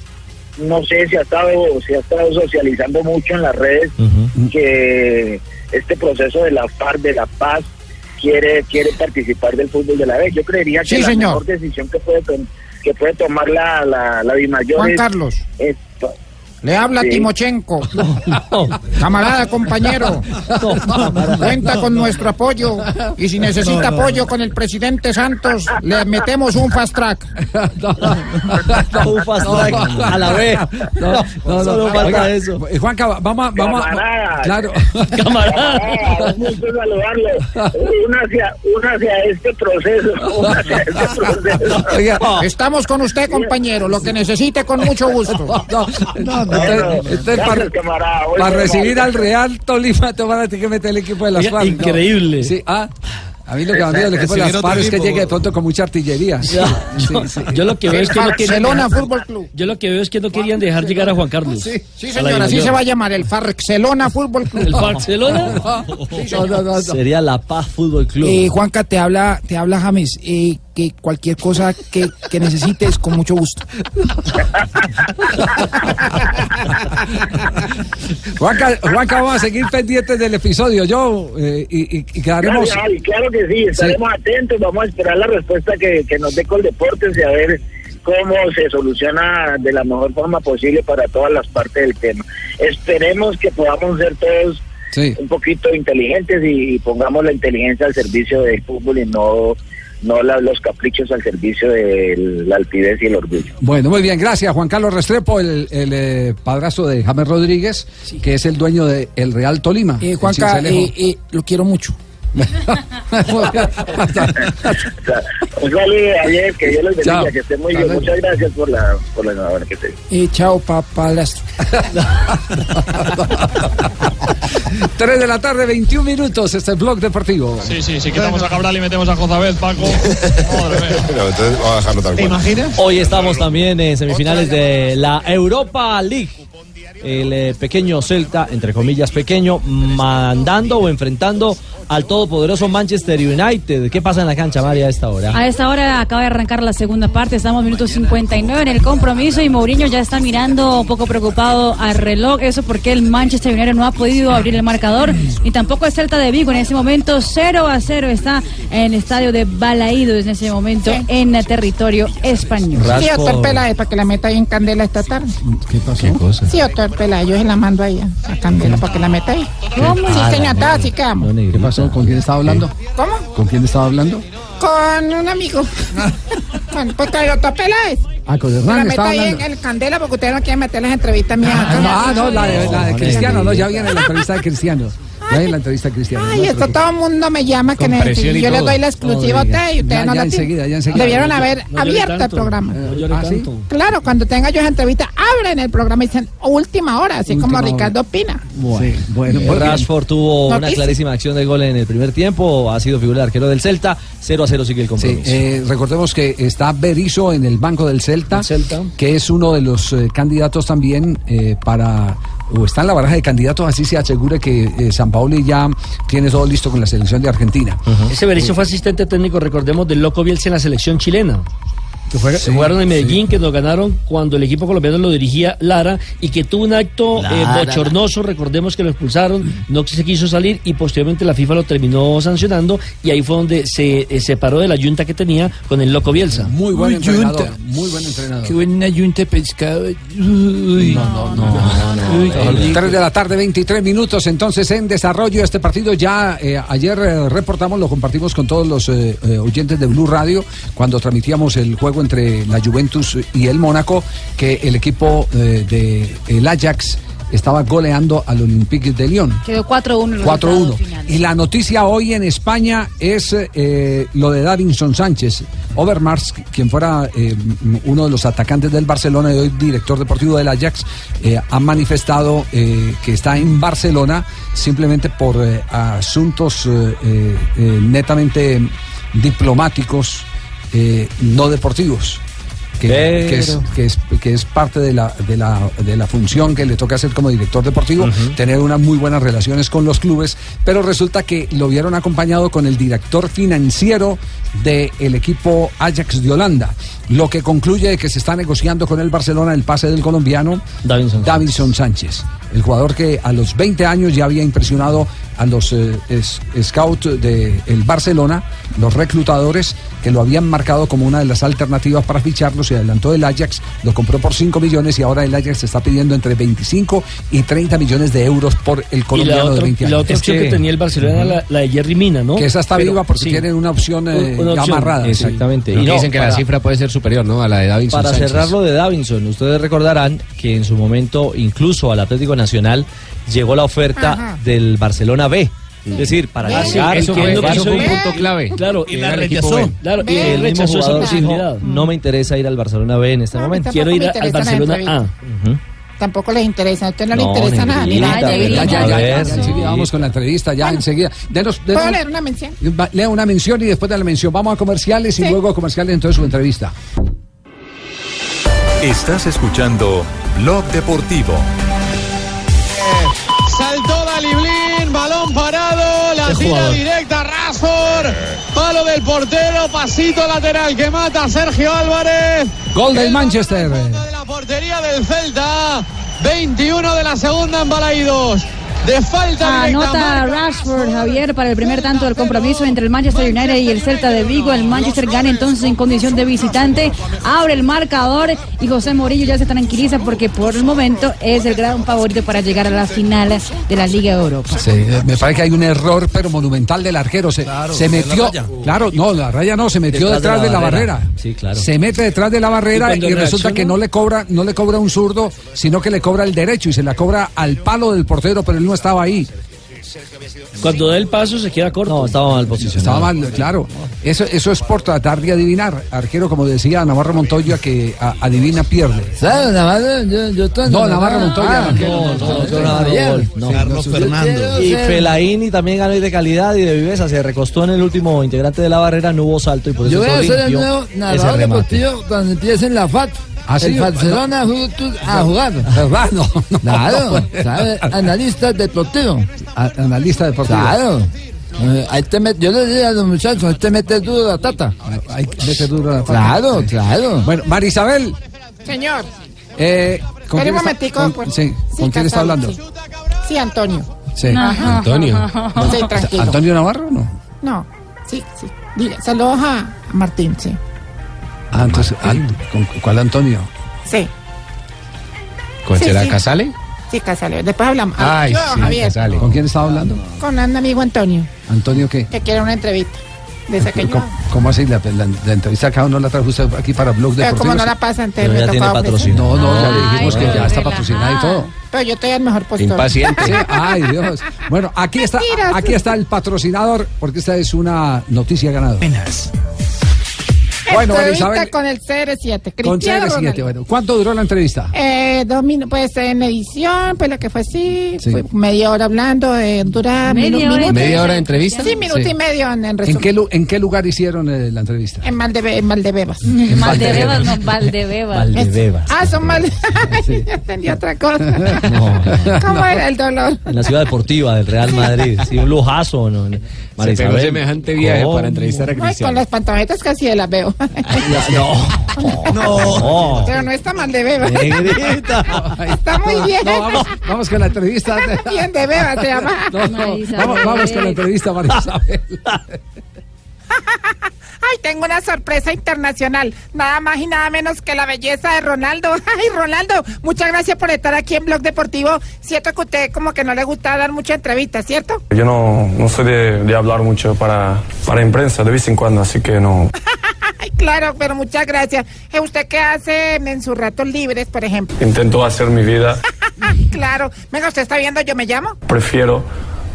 no sé si ha estado, si ha estado socializando mucho en las redes, que este proceso de la FARC, de la paz, quiere quiere participar del fútbol de la vez. Yo creería que Sí, la señor. mejor decisión que puede que puede tomar la la, la Dimayor Juan es- Carlos. es- Le habla Sí. Timochenko. Camarada, compañero. Cuenta con nuestro apoyo. Y si necesita apoyo con el presidente Santos, le metemos un fast track. un fast track a la vez. No, no, no. Solo falta Oiga, eso. eh, Juanca, vamos a. Vamos a Camarada. claro. Camarada, un gusto saludarlo. Una hacia, una hacia este proceso. Una hacia este proceso. Oiga, estamos con usted, compañero. Lo que necesite, con mucho gusto. Entonces, para, para recibir al Real Tolima te van a tener que meter el equipo de las FARC. ¿no? increíble. Sí, ah. A mí lo que me miedo del equipo de las FARC es que llegue de pronto con mucha artillería. Yo, yo lo que veo es que no querían Barcelona dejar- Fútbol Club. Yo lo que veo es que no querían dejar llegar a Juan Carlos. Sí, sí, A la señor, así se va a llamar el Barcelona Fútbol Club. ¿El Barcelona? No, no, no, no. Sería La Paz Fútbol Club. Eh, Juanca, te habla, te habla James. eh, que cualquier cosa que, que necesites, con mucho gusto. Juanca, Juanca, vamos a seguir pendientes del episodio. Yo eh, y, y- y quedaremos. Claro, claro que sí, estaremos atentos, vamos a esperar la respuesta que, que nos dé Coldeportes y a ver cómo se soluciona de la mejor forma posible para todas las partes del tema. Esperemos que podamos ser todos un poquito inteligentes y, y pongamos la inteligencia al servicio del fútbol y no, no la- los caprichos al servicio de la altivez y el orgullo. Bueno, muy bien, gracias Juan Carlos Restrepo, el, el, eh, padrastro de James Rodríguez, que es el dueño del el Real Tolima. Eh, Juanca, eh, eh, lo quiero mucho. Un saludo ayer, que Dios los bendiga, Chao. que esté muy bien. Muchas gracias por la, por la enhorabuena que te Eh, chao, papadrastro. 3 de la tarde, 21 minutos, este es Blog Deportivo. Sí, sí, si quitamos a Cabral y metemos a Jozabel, Paco. Pero entonces vamos a dejarlo tal cual. Hoy estamos también en semifinales de la Europa League. El eh, pequeño Celta, entre comillas pequeño, mandando o enfrentando al todopoderoso Manchester United. ¿Qué pasa en la cancha, María, a esta hora? A esta hora acaba de arrancar la segunda parte, estamos minuto 59 en el compromiso y Mourinho ya está mirando un poco preocupado al reloj, eso porque el Manchester United no ha podido abrir el marcador y tampoco el Celta de Vigo en ese momento 0 a 0 está en el estadio de Balaídos en ese momento en el territorio español. Sí, doctor Peláez, para que la meta ahí en candela esta tarde. ¿Qué pasó? Sí, doctor Peláez, yo se la mando ahí a candela para que la meta ahí. ¿Cómo? Sí, Ah, señor, la así quedamos. ¿Qué pasó? ¿Con quién estaba hablando? ¿Cómo? ¿Con quién estaba hablando? Con un amigo. bueno, pues con el doctor Peláez. Ah, con La Hernán meta estaba ahí en el candela porque ustedes no quieren meter las entrevistas mías. Ah, no, la de, la de Cristiano, no, ya viene la entrevista de Cristiano. Viene la entrevista Cristiano. Ay, no esto todo el mundo me llama que necesito. Yo les doy la exclusiva a ustedes y ustedes Ya, no ya la enseguida, tienen. ya enseguida. Debieron No haber abierto el programa. ¿Ah, sí? Claro, cuando tenga yo esa entrevista, abren el programa y dicen última hora, así como hora. Ricardo Pina. Bueno, bueno, Eh, muy bien. Rashford tuvo una clarísima acción de gol en el primer tiempo, ha sido figura de arquero del Celta, 0 a 0 sigue el Sí, compromiso. eh, recordemos que está Berizzo en el banco del Celta, que es uno de los eh, candidatos también eh, para, o está en la baraja de candidatos, así se asegura que eh, San Paoli ya tiene todo listo con la selección de Argentina. Ese Berizzo fue asistente técnico, recordemos, del Loco Bielsa en la selección chilena. Que fue- Sí, jugaron en Medellín, que nos ganaron cuando el equipo colombiano lo dirigía Lara y que tuvo un acto eh, Lara. bochornoso. Recordemos que lo expulsaron, no se quiso salir y posteriormente la FIFA lo terminó sancionando y ahí fue donde se eh, separó de la yunta que tenía con el loco Bielsa. Muy buen entrenador. yunta. Muy buen entrenador. Qué buena yunta de pescado. Uy. No, no, no. 3 de la tarde, 23 minutos. Entonces, en desarrollo este partido ya eh, ayer eh, reportamos, lo compartimos con todos los eh, eh, oyentes de Blue Radio cuando transmitíamos el juego entre la Juventus y el Mónaco, que el equipo eh, de el Ajax estaba goleando al Olympique de Lyon. Quedó 4-1 el resultado 4-1. final. Y la noticia hoy en España es eh, lo de Davinson Sánchez. Overmars, quien fuera eh, uno de los atacantes del Barcelona y hoy director deportivo del Ajax, eh, ha manifestado que está en Barcelona simplemente por asuntos netamente diplomáticos, eh, no deportivos. Que, Pero- que es, que, es, que es parte de la, de, la, de la función que le toca hacer como director deportivo, tener unas muy buenas relaciones con los clubes, pero resulta que lo vieron acompañado con el director financiero del equipo Ajax de Holanda, lo que concluye de que se está negociando con el Barcelona el pase del colombiano Davinson, Davinson Sánchez, el jugador que a los 20 años ya había impresionado a los eh, es- scouts del Barcelona, los reclutadores que lo habían marcado como una de las alternativas para ficharlo, se adelantó el Ajax, lo compró por 5 millones y ahora el Ajax está pidiendo entre 25 y 30 millones de euros por el colombiano de otra, 20 y años. la otra opción que, tenía el Barcelona era la, la de Jerry Mina, ¿no? Que esa está Pero- viva porque sí. tiene una opción, eh, Una ya opción. amarrada. Exactamente. Y no, dicen que la cifra puede ser superior, ¿no? A la de Davinson Para Sánchez. cerrar lo de Davinson, ustedes recordarán que en su momento, incluso al Atlético Nacional, llegó la oferta Ajá. del Barcelona B. Es decir, para Ah, llegar eso fue- un ir- punto clave. Claro, Y la rechazó. Claro, y el mismo rechazó esa posibilidad. no me interesa ir al Barcelona B en este momento. Quiero ir a- al Barcelona A. Tampoco les interesa, a usted no, le No, interesa nada, ni negrita, nada. Ya, ya, ya, ya, ver, vamos con la entrevista, ya enseguida. Denos, denos- ¿Puedo leer una mención? Lea una mención y después de la mención vamos a comerciales y luego a comerciales entonces su entrevista. Estás escuchando Blog Deportivo. Saltó Daliblin, jugador. directa, Rashford, palo del portero, pasito lateral que mata a Sergio Álvarez. Gol del Manchester. La portería del Celta, 21 de la segunda en Balaidos. De falta Anota Rashford, Javier, para el primer tanto del compromiso entre el Manchester United y el Celta de Vigo. El Manchester gana entonces en condición de visitante, abre el marcador y José Morillo ya se tranquiliza porque por el momento es el gran favorito para llegar a la final de la Liga Europa. Sí, eh, me parece que hay un error, pero monumental del arquero. Se, metió. Claro, no, la raya no, se metió detrás, de la, barrera. Sí, claro. Se mete detrás de la barrera Y resulta que no le cobra, no le cobra un zurdo, sino que le cobra el derecho y se la cobra al palo del portero, pero él no estaba ahí. Cuando da el paso se queda corto. No, estaba mal posicionado. Estaba mal, claro. Eso, eso es por tratar de adivinar. Arquero, como decía Navarro Montoya, que a- adivina pierde. ¿Sabes, Navarro? Yo, No, Navarro Montoya. Ah. No, no, no, Navarro. Carlos Fernando. Y Felaini también ganó de calidad y de viveza. Se recostó en el último integrante de la barrera, no hubo salto y por eso Yo voy a ser el nuevo narrador remate. deportivo cuando empiecen la FAT. Ah, sí. el Barcelona Juventud a jugar. ¿Verdad? No, no, Claro, no. ¿sabe? Analista deportivo. A- Analista deportivo. Claro. Eh, ahí te met- yo le digo a los muchachos, ahí te metes duro la tata. Hay que meter duro la pata. Claro, Sí. claro. Bueno, Marisabel, Señor, eh, ¿con un está, momentico, con- pues. sí, Sí, ¿con quién está hablando? sí. sí, Antonio. Sí. Ajá. Antonio. Sí, tranquilo. ¿Antonio Navarro o no? No, sí, sí. Dile, saludos a Martín, sí. Ah, entonces, ah, ¿con cuál Antonio? Sí, ¿Con Sí, será sí. Casale? sí, Casale. Después hablamos. Ay, Yo, sí, Javier, Casale. ¿Con quién estaba hablando? con un amigo Antonio, ¿Antonio qué? que quiere una entrevista. Dice que yo. ¿Cómo, cómo así? La, la- la entrevista acá no la trajo usted aquí para Blog Pero Deportivo. como no la pasa, entonces Pero me ya tiene patrocinio. No, no, ya le dijimos Ay, que ya está patrocinada y todo. Pero yo estoy al mejor postor. Impaciente. Sí, ay, Dios. Bueno, aquí está, aquí está el patrocinador, porque esta es una noticia ganada. Bueno, Entrevista Marisabel, con el CR7. con Cristiano CR7, Ronaldo. bueno, ¿cuánto duró la entrevista? Eh, dos minutos, pues en edición, pues lo que fue así, Sí. fue media hora hablando, eh, dura Media minu- hora de minuto. ¿Media hora de entrevista? Sí, minuto Sí. y medio en, en ¿En resumen. qué, lu- ¿En qué lugar hicieron eh, la entrevista? En Maldebe- en Valdebebas. Valdebebas, no, Valdebebas. Valdebebas. Ah, son mal. Ay, ya entendí otra cosa. No, no. ¿Cómo era el dolor? En la ciudad deportiva del Real Madrid. Sí, un lujazo. ¿no? Se pegó semejante viaje para entrevistar a No, y con Cristiano. las pantaletas casi de las veo. No. No. Pero no está mal de beba. Negrita. Está muy bien. No, vamos, vamos con la entrevista. Está muy bien de beba, se llama. No, no, vamos, vamos con la entrevista, María Isabel. Ay, tengo una sorpresa internacional. Nada más y nada menos que la belleza de Ronaldo. Ay, Ronaldo, muchas gracias por estar aquí en Blog Deportivo. Siento que a usted como que no le gusta dar mucha entrevista, ¿cierto? Yo no, no soy de, de hablar mucho para, para imprensa de vez en cuando, así que no. Ay, claro, pero muchas gracias. ¿Usted qué hace en sus ratos libres, por ejemplo? Intento hacer mi vida, claro. Venga, ¿usted está viendo Yo Me Llamo? prefiero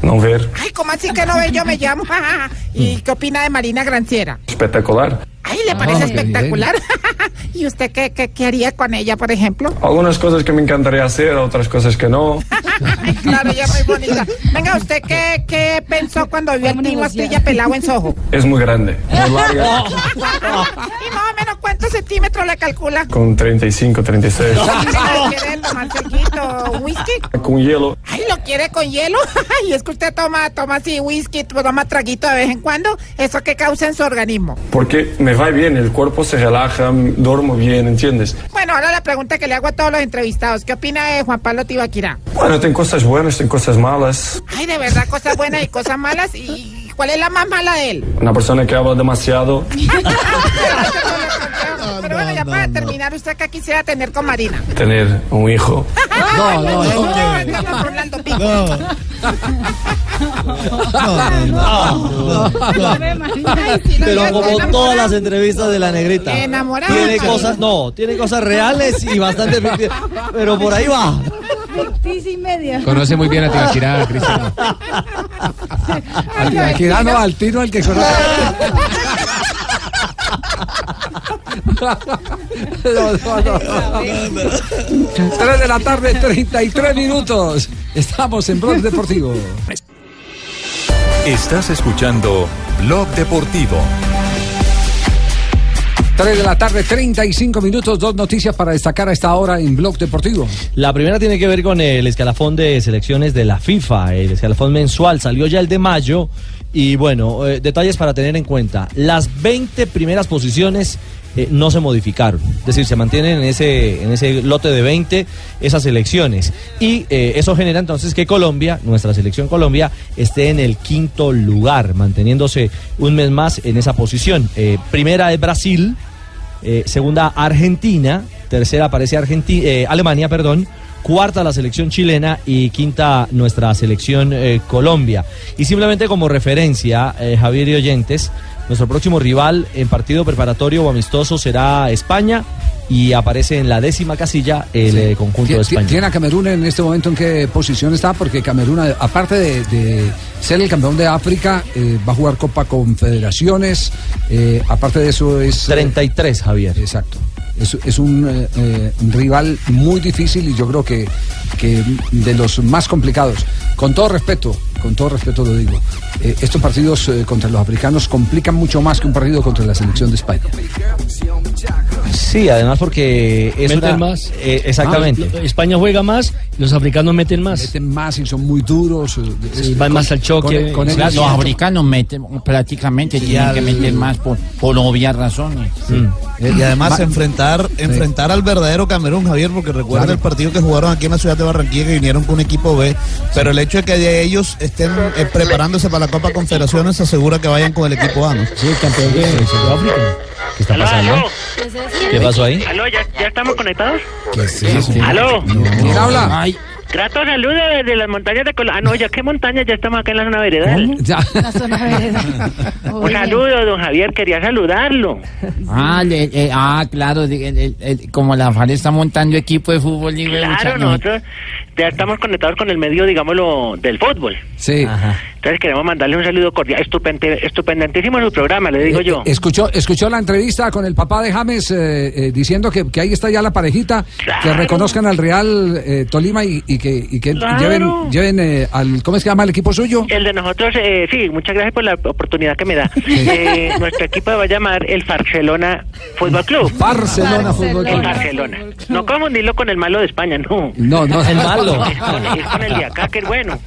no ver. Ay, ¿cómo así que no ve Yo Me Llamo? ¿Y qué opina de Marina Granciera? Espectacular. Ay, ¿le parece espectacular? ¿Y usted qué, qué, qué haría con ella, por ejemplo? Algunas cosas que me encantaría hacer, otras cosas que no. Ay, claro, ella es muy bonita. Venga, ¿usted qué, qué pensó cuando vio al Tino Astilla pelado en Soho? Es muy grande, muy larga, ¿Y más o menos cuántos centímetros le calcula? con 35, 36. Ay, ¿Quiere tomar whisky? Con hielo. Ay, ¿lo quiere con hielo? Ay, es que usted toma, toma así whisky, toma traguito de vez en cuando. ¿Eso qué causa en su organismo? Porque me va bien, el cuerpo se relaja, duermo bien, ¿entiendes? Bueno, ahora la pregunta que le hago a todos los entrevistados. ¿Qué opina de Juan Pablo Tibaquirá? Bueno, tengo cosas buenas, tengo cosas malas. Ay, de verdad, cosas buenas y cosas malas. ¿Y cuál es la más mala de él? Una persona que habla demasiado. Pero bueno, ya para terminar, ¿usted qué quisiera tener con Marina? Tener un hijo. No, no, no. no, Ronaldo Pico. Pero como todas las entrevistas de la negrita. Enamorada. Tiene cosas, no, tiene cosas reales y bastante ficticias. Pero por ahí va. Ficticia y media. Conoce muy bien a Tibaquirá, no, al tiro, al que conoce. No, no, no. Tres de la tarde, 33 minutos. Estamos en Blog Deportivo. Estás escuchando Blog Deportivo. 3 de la tarde, 35 minutos. Dos noticias para destacar a esta hora en Blog Deportivo. La primera tiene que ver con el escalafón de selecciones de la FIFA, el escalafón mensual. Salió ya el de mayo y bueno, eh, detalles para tener en cuenta. Las 20 primeras posiciones eh, no se modificaron, es decir, se mantienen en ese, en ese lote de 20 esas elecciones. Y eh, eso genera entonces que Colombia, nuestra selección Colombia, esté en el quinto lugar, manteniéndose un mes más en esa posición. Eh, primera es Brasil, eh, segunda Argentina, tercera aparece Argenti- eh, Alemania, perdón, cuarta la selección chilena. Y quinta nuestra selección eh, Colombia. Y simplemente como referencia, eh, Javier y oyentes, nuestro próximo rival en partido preparatorio o amistoso será España y aparece en la décima casilla el eh, conjunto de España. ¿Tiene a Camerún en este momento en qué posición está? Porque Camerún, aparte de, de ser el campeón de África, eh, va a jugar Copa Confederaciones. eh, aparte de eso es... 33, Javier. Exacto. Es, es un eh, rival muy difícil y yo creo que, que de los más complicados. Con todo respeto, con todo respeto lo digo, eh, estos partidos eh, contra los africanos complican mucho más que un partido contra la selección de España. Sí, además porque es Meten una- más. eh, exactamente. Ah, España juega más, los africanos meten más. Meten más y son muy duros. Sí, van más al choque. con- con Claro, ellos- Los africanos meten, prácticamente tienen que meter más por, por obvias razones. Y además enfrentar enfrentar al verdadero Camerún, Javier, porque recuerda Claro. el partido que jugaron aquí en la ciudad de Barranquilla que vinieron con un equipo B, pero el hecho de que de ellos estén eh, preparándose para la Copa Confederaciones asegura que vayan con el equipo A, ¿no? Sí, campeón de Sudáfrica. ¿Qué está pasando? ¿Qué pasó ahí? ¿Aló? ¿Ya, ya estamos conectados? ¿Qué es eso? ¿Aló? ¿Quién habla? Ay, Grato saludo desde las montañas de Colombia. Ah, no, ya qué montaña, ya estamos acá en la zona veredal. Ya. La zona vereda. Un saludo, don Javier, quería saludarlo. ah, le- eh, ah, claro, el- como la FARC está montando equipo de fútbol libre. Claro, mucha- nosotros ya estamos conectados con el medio, digámoslo, del fútbol. Sí. Entonces queremos mandarle un saludo cordial. Estupende, estupendantísimo su programa, le digo yo. Eh, Escuchó, escuchó la entrevista con el papá de James eh, eh, diciendo que, que ahí está ya la parejita, que Claro. reconozcan al Real eh, Tolima y, y que, y que Claro. lleven, lleven eh, al, ¿cómo es que llama el equipo suyo? El de nosotros, eh, sí, muchas gracias por la oportunidad que me da. Eh, nuestro equipo va a llamar el Barcelona Fútbol Club. Barcelona Fútbol El Club. Barcelona. No confundirlo con el malo de España, no. No, no. El malo. Es con, es con el de acá, que es bueno.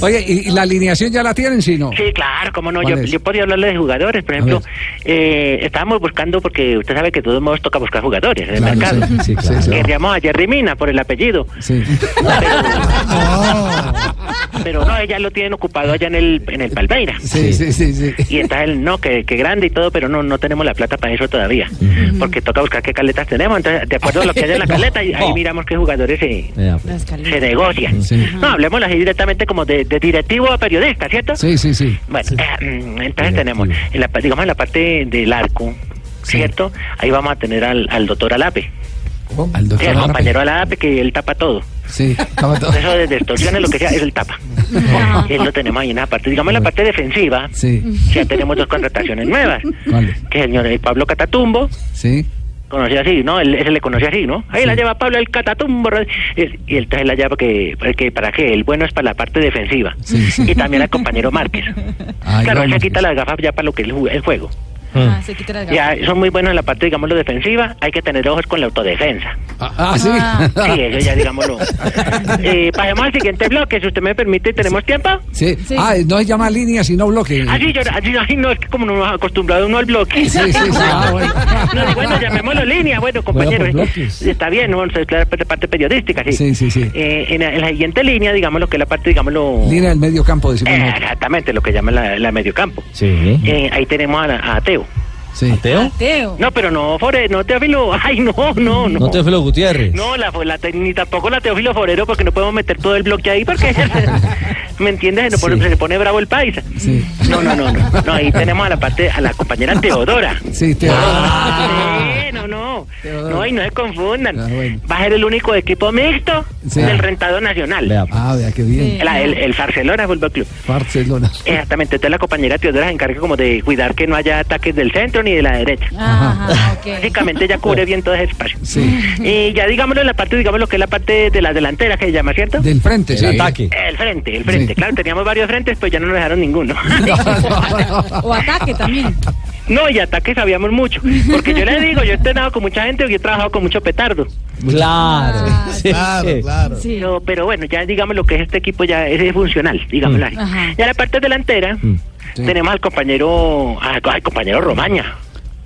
Oye, y, y la alineación ya la tienen, si no? Sí, claro, cómo no. ¿Cuál Yo, es? yo podría hablarle de jugadores. Por ejemplo, eh, estábamos buscando, porque usted sabe que de todos modos toca buscar jugadores en el mercado. sí, sí, claro. Queríamos a Jerry Mina por el apellido. Sí. Pero no, ella lo tienen ocupado allá en el, en el Palmeira. Sí, sí, sí, sí. Y entonces él, no, que, que grande y todo, pero no no tenemos la plata para eso todavía. Porque toca buscar qué caletas tenemos. Entonces, de acuerdo a lo que haya en la caleta, ahí miramos qué jugadores se, se negocian. No, hablemos así directamente como de, de directivo a periodista, ¿cierto? Sí, sí, sí. Bueno, eh, mm, entonces tenemos, en la, digamos en la parte del arco, ¿cierto? Ahí vamos a tener al, al doctor Alape. Al Sí, doctor el Alape. compañero Alape que él tapa todo. Sí, tapa todo. Eso de extorsiones, lo que sea, él tapa. Él lo tenemos ahí en la parte, digamos en la parte defensiva, Sí. ya tenemos dos contrataciones nuevas. ¿Cuál? Que el señor Pablo Catatumbo, Sí. Conocido así, ¿no? Él, ese le conoce así, ¿no? Ahí la lleva Pablo el Catatumbo. Y, él trae la llave porque, porque para qué, el bueno es para la parte defensiva. Y también al compañero Márquez. Ay, claro, él se quita las gafas ya para lo que es el juego. Ah, se quita las gafas. Ya son muy buenos en la parte, digámoslo, defensiva. Hay que tener ojos con la autodefensa. Ah, sí. Sí, eso ya digámoslo. eh, pasemos al siguiente bloque, si usted me permite, ¿tenemos tiempo? Sí. Ah, no se llama línea, sino bloque. Así, yo, así, ay, no, es que como no nos ha acostumbrado uno al bloque. Sí, sí, sí. Ah, bueno. No, bueno, llamémoslo línea, bueno, compañero. Bueno, por eh, bloques. está bien, ¿no? Entonces, claro, parte, parte periodística, sí. Sí, sí, sí. Eh, en, la, en la siguiente línea, digamos lo que es la parte, digámoslo... Línea del medio campo, decimos Eh, nosotros. exactamente, lo que llaman la, la mediocampo. Sí. Eh, ahí tenemos a, a Teo. Sí. No, pero no, Fore, no Teófilo. Ay, no, no, no. No Teófilo Gutiérrez. No, la, la, ni tampoco la Teófilo Forero porque no podemos meter todo el bloque ahí porque ¿me entiendes? Se, nos pone- Sí. se le pone bravo el paisa. Sí. No, no, no, no. No, ahí tenemos a la parte a la compañera Teodora. Sí, Teo. Sí, no, y no se confundan. Ah, bueno. Va a ser el único equipo mixto Sí. del rentado nacional. Vea. Ah, vea qué bien. La- el, el Barcelona Fútbol Club. Barcelona. Exactamente, entonces la compañera Teodora se encarga como de cuidar que no haya ataques del centro ni de la derecha. Ajá, ok. Básicamente ella cubre bien todo ese espacio. Sí. Y ya digámoslo en la parte, digamos lo que es la parte de la delantera que se llama, ¿cierto? Del frente, sí. El ataque. El frente, el frente. Sí. Claro, teníamos varios frentes, pues ya no nos dejaron ninguno. O ataque también. No, y ataques sabíamos mucho. Porque yo le digo, yo he entrenado con mucha gente y he trabajado con mucho petardo. Claro. Ah, Sí. Claro, claro. Sí. Pero, pero bueno, ya digamos lo que es este equipo ya es funcional, digámoslo. Ya la parte delantera Sí. tenemos al compañero, al, al compañero Romaña.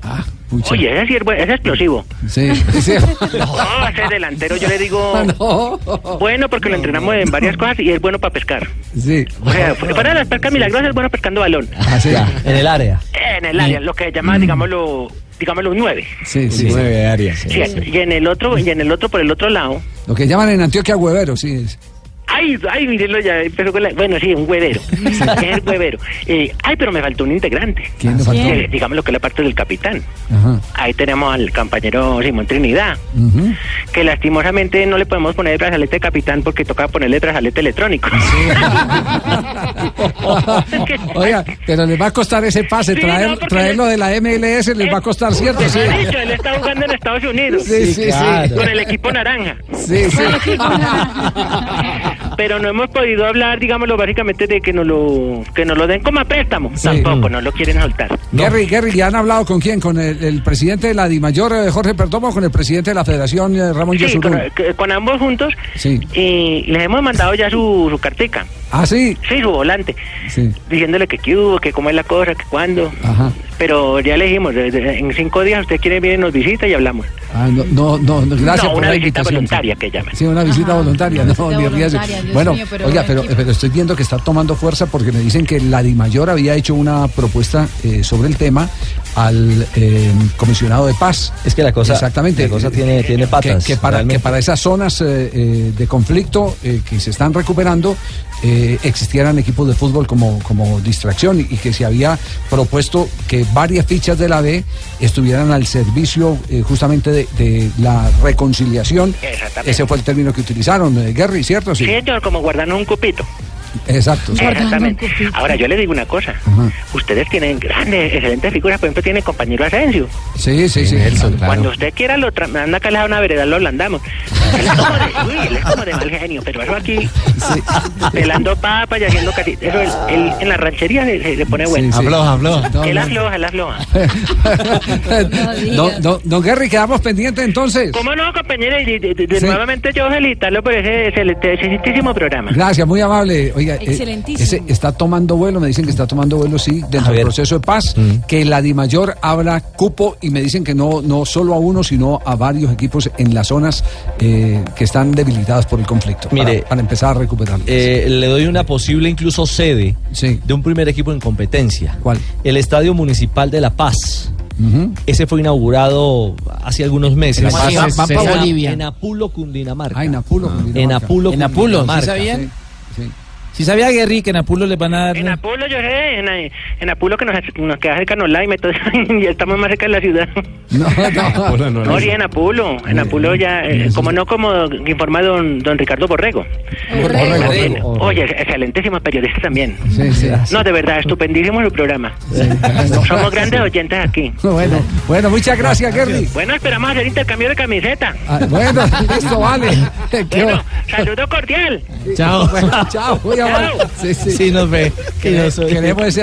Ah, pucha. Oye, ese sí es, buen- ese es explosivo. Sí, sí. No, ese delantero yo le digo, No. bueno, porque lo entrenamos en varias cosas y es bueno para pescar. Sí. O sea, de las pescas milagrosas es bueno pescando balón. Ah, sí. Ya, en el área. En el área, lo que llama, digámoslo, digámoslo un 9. Sí, sí. Nueve áreas. Sí, y en el otro, y en el otro, por el otro lado. Lo que llaman en Antioquia huevero, sí. es. Ay, ay, mírenlo, ya empezó con la. Bueno, sí, un huevero. es el huevero. Eh, ay, pero me faltó un integrante. ¿Quién faltó? Eh, digamos lo que es la parte del capitán. Ajá. Ahí tenemos al compañero Simón Trinidad, Ujú. que lastimosamente no le podemos poner el brazalete de capitán porque toca ponerle brazalete electrónico. Oiga, pero les va a costar ese pase, Sí, traer, no, traerlo de la MLS les va a costar, ¿cierto? Sí, dicho, él está jugando en Estados Unidos. sí, sí. claro. sí. Con el equipo naranja. Sí, sí. Pero no hemos podido hablar, digámoslo, básicamente de que nos lo, que nos lo den como a préstamo. Sí. Tampoco, no lo quieren soltar. Gary, Gary, ¿ya han hablado con quién? ¿Con el, el presidente de la DIMAYOR, eh, Jorge Perdomo, o con el presidente de la Federación, eh, Ramón Sí, con, que- con ambos juntos. Sí. Y les hemos mandado ya su, su cartica. Ah, sí. Sí, su volante. Sí. Diciéndole que qué hubo, que cómo es la cosa, que cuándo. Ajá. Pero ya le dijimos, en cinco días usted quiere venir y nos visita y hablamos. Ah, no, no, no, no, gracias no, por una visita voluntaria que llaman. Sí, una visita Ajá, voluntaria, una no, visita ni riesgo. voluntaria, Dios Bueno, mío, pero oiga, pero, equipo. pero estoy viendo que está tomando fuerza porque me dicen que la DIMAYOR había hecho una propuesta eh, sobre el tema al eh, comisionado de paz. Es que la cosa, Exactamente. la cosa tiene, tiene que, patas. que para, realmente. que para esas zonas eh, eh, de conflicto eh, que se están recuperando eh, existieran equipos de fútbol como, como distracción y, que se había propuesto que varias fichas de la B estuvieran al servicio eh, justamente de, de la reconciliación. Exactamente. Ese fue el término que utilizaron, eh, Gary, ¿cierto? Sí, señor, como guardarnos un cupito. Exacto. Exactamente. Ahora yo le digo una cosa. Ajá. Ustedes tienen grandes, excelentes figuras. Por ejemplo, tiene el compañero Asensio. Sí, sí, sí. Cuando usted quiera, lo tra- manda acá a una vereda, lo ablandamos. Él es como de, uy, él es como de mal genio, pero eso aquí, pelando papas y haciendo. Eso él, él en la ranchería se, pone bueno. Sí, sí. Afloja, afloja. No, Él no. afloja, él afloja. Don, don- don Gary, quedamos pendientes entonces. ¿Cómo no, compañero? Y de, de- de- Sí. nuevamente yo felicitarlo por ese excelentísimo programa. Gracias, muy amable. Oiga, Oiga, eh, Excelentísimo. ese está tomando vuelo, me dicen que está tomando vuelo, sí, dentro del proceso de paz, que la Dimayor habla cupo y me dicen que no, no solo a uno, sino a varios equipos en las zonas eh, que están debilitadas por el conflicto. para- Mire, para, empezar a recuperar. Eh, le doy una posible incluso sede de un primer equipo en competencia. ¿Cuál? El Estadio Municipal de La Paz. Ese fue inaugurado hace algunos meses. La Paz es- en, Bolivia. en Apulo, Cundinamarca. Ah, en Apulo, En Apulo, En Apulo, ¿sí Cundinamarca. sabían? Si sabía Guerri que en Apulo le van a dar... En Apulo, yo sé, en, en Apulo que nos, nos queda cerca Nolá y meto- ya estamos más cerca de la ciudad. No, no, No, sí, en Apulo, en Apulo ya, eh, como no como informa don, don Ricardo Borrego. Borrego. Oye, excelentísimo periodista también. Sí, sí. No, de verdad, estupendísimo el programa. Somos grandes oyentes aquí. Bueno, bueno, muchas gracias, Gary. Bueno, esperamos hacer intercambio de camiseta. Ah, bueno, listo, vale. Bueno, saludo cordial. Chao. Bueno, chao. Sí, sí. Sí, nos ve. Queremos ese,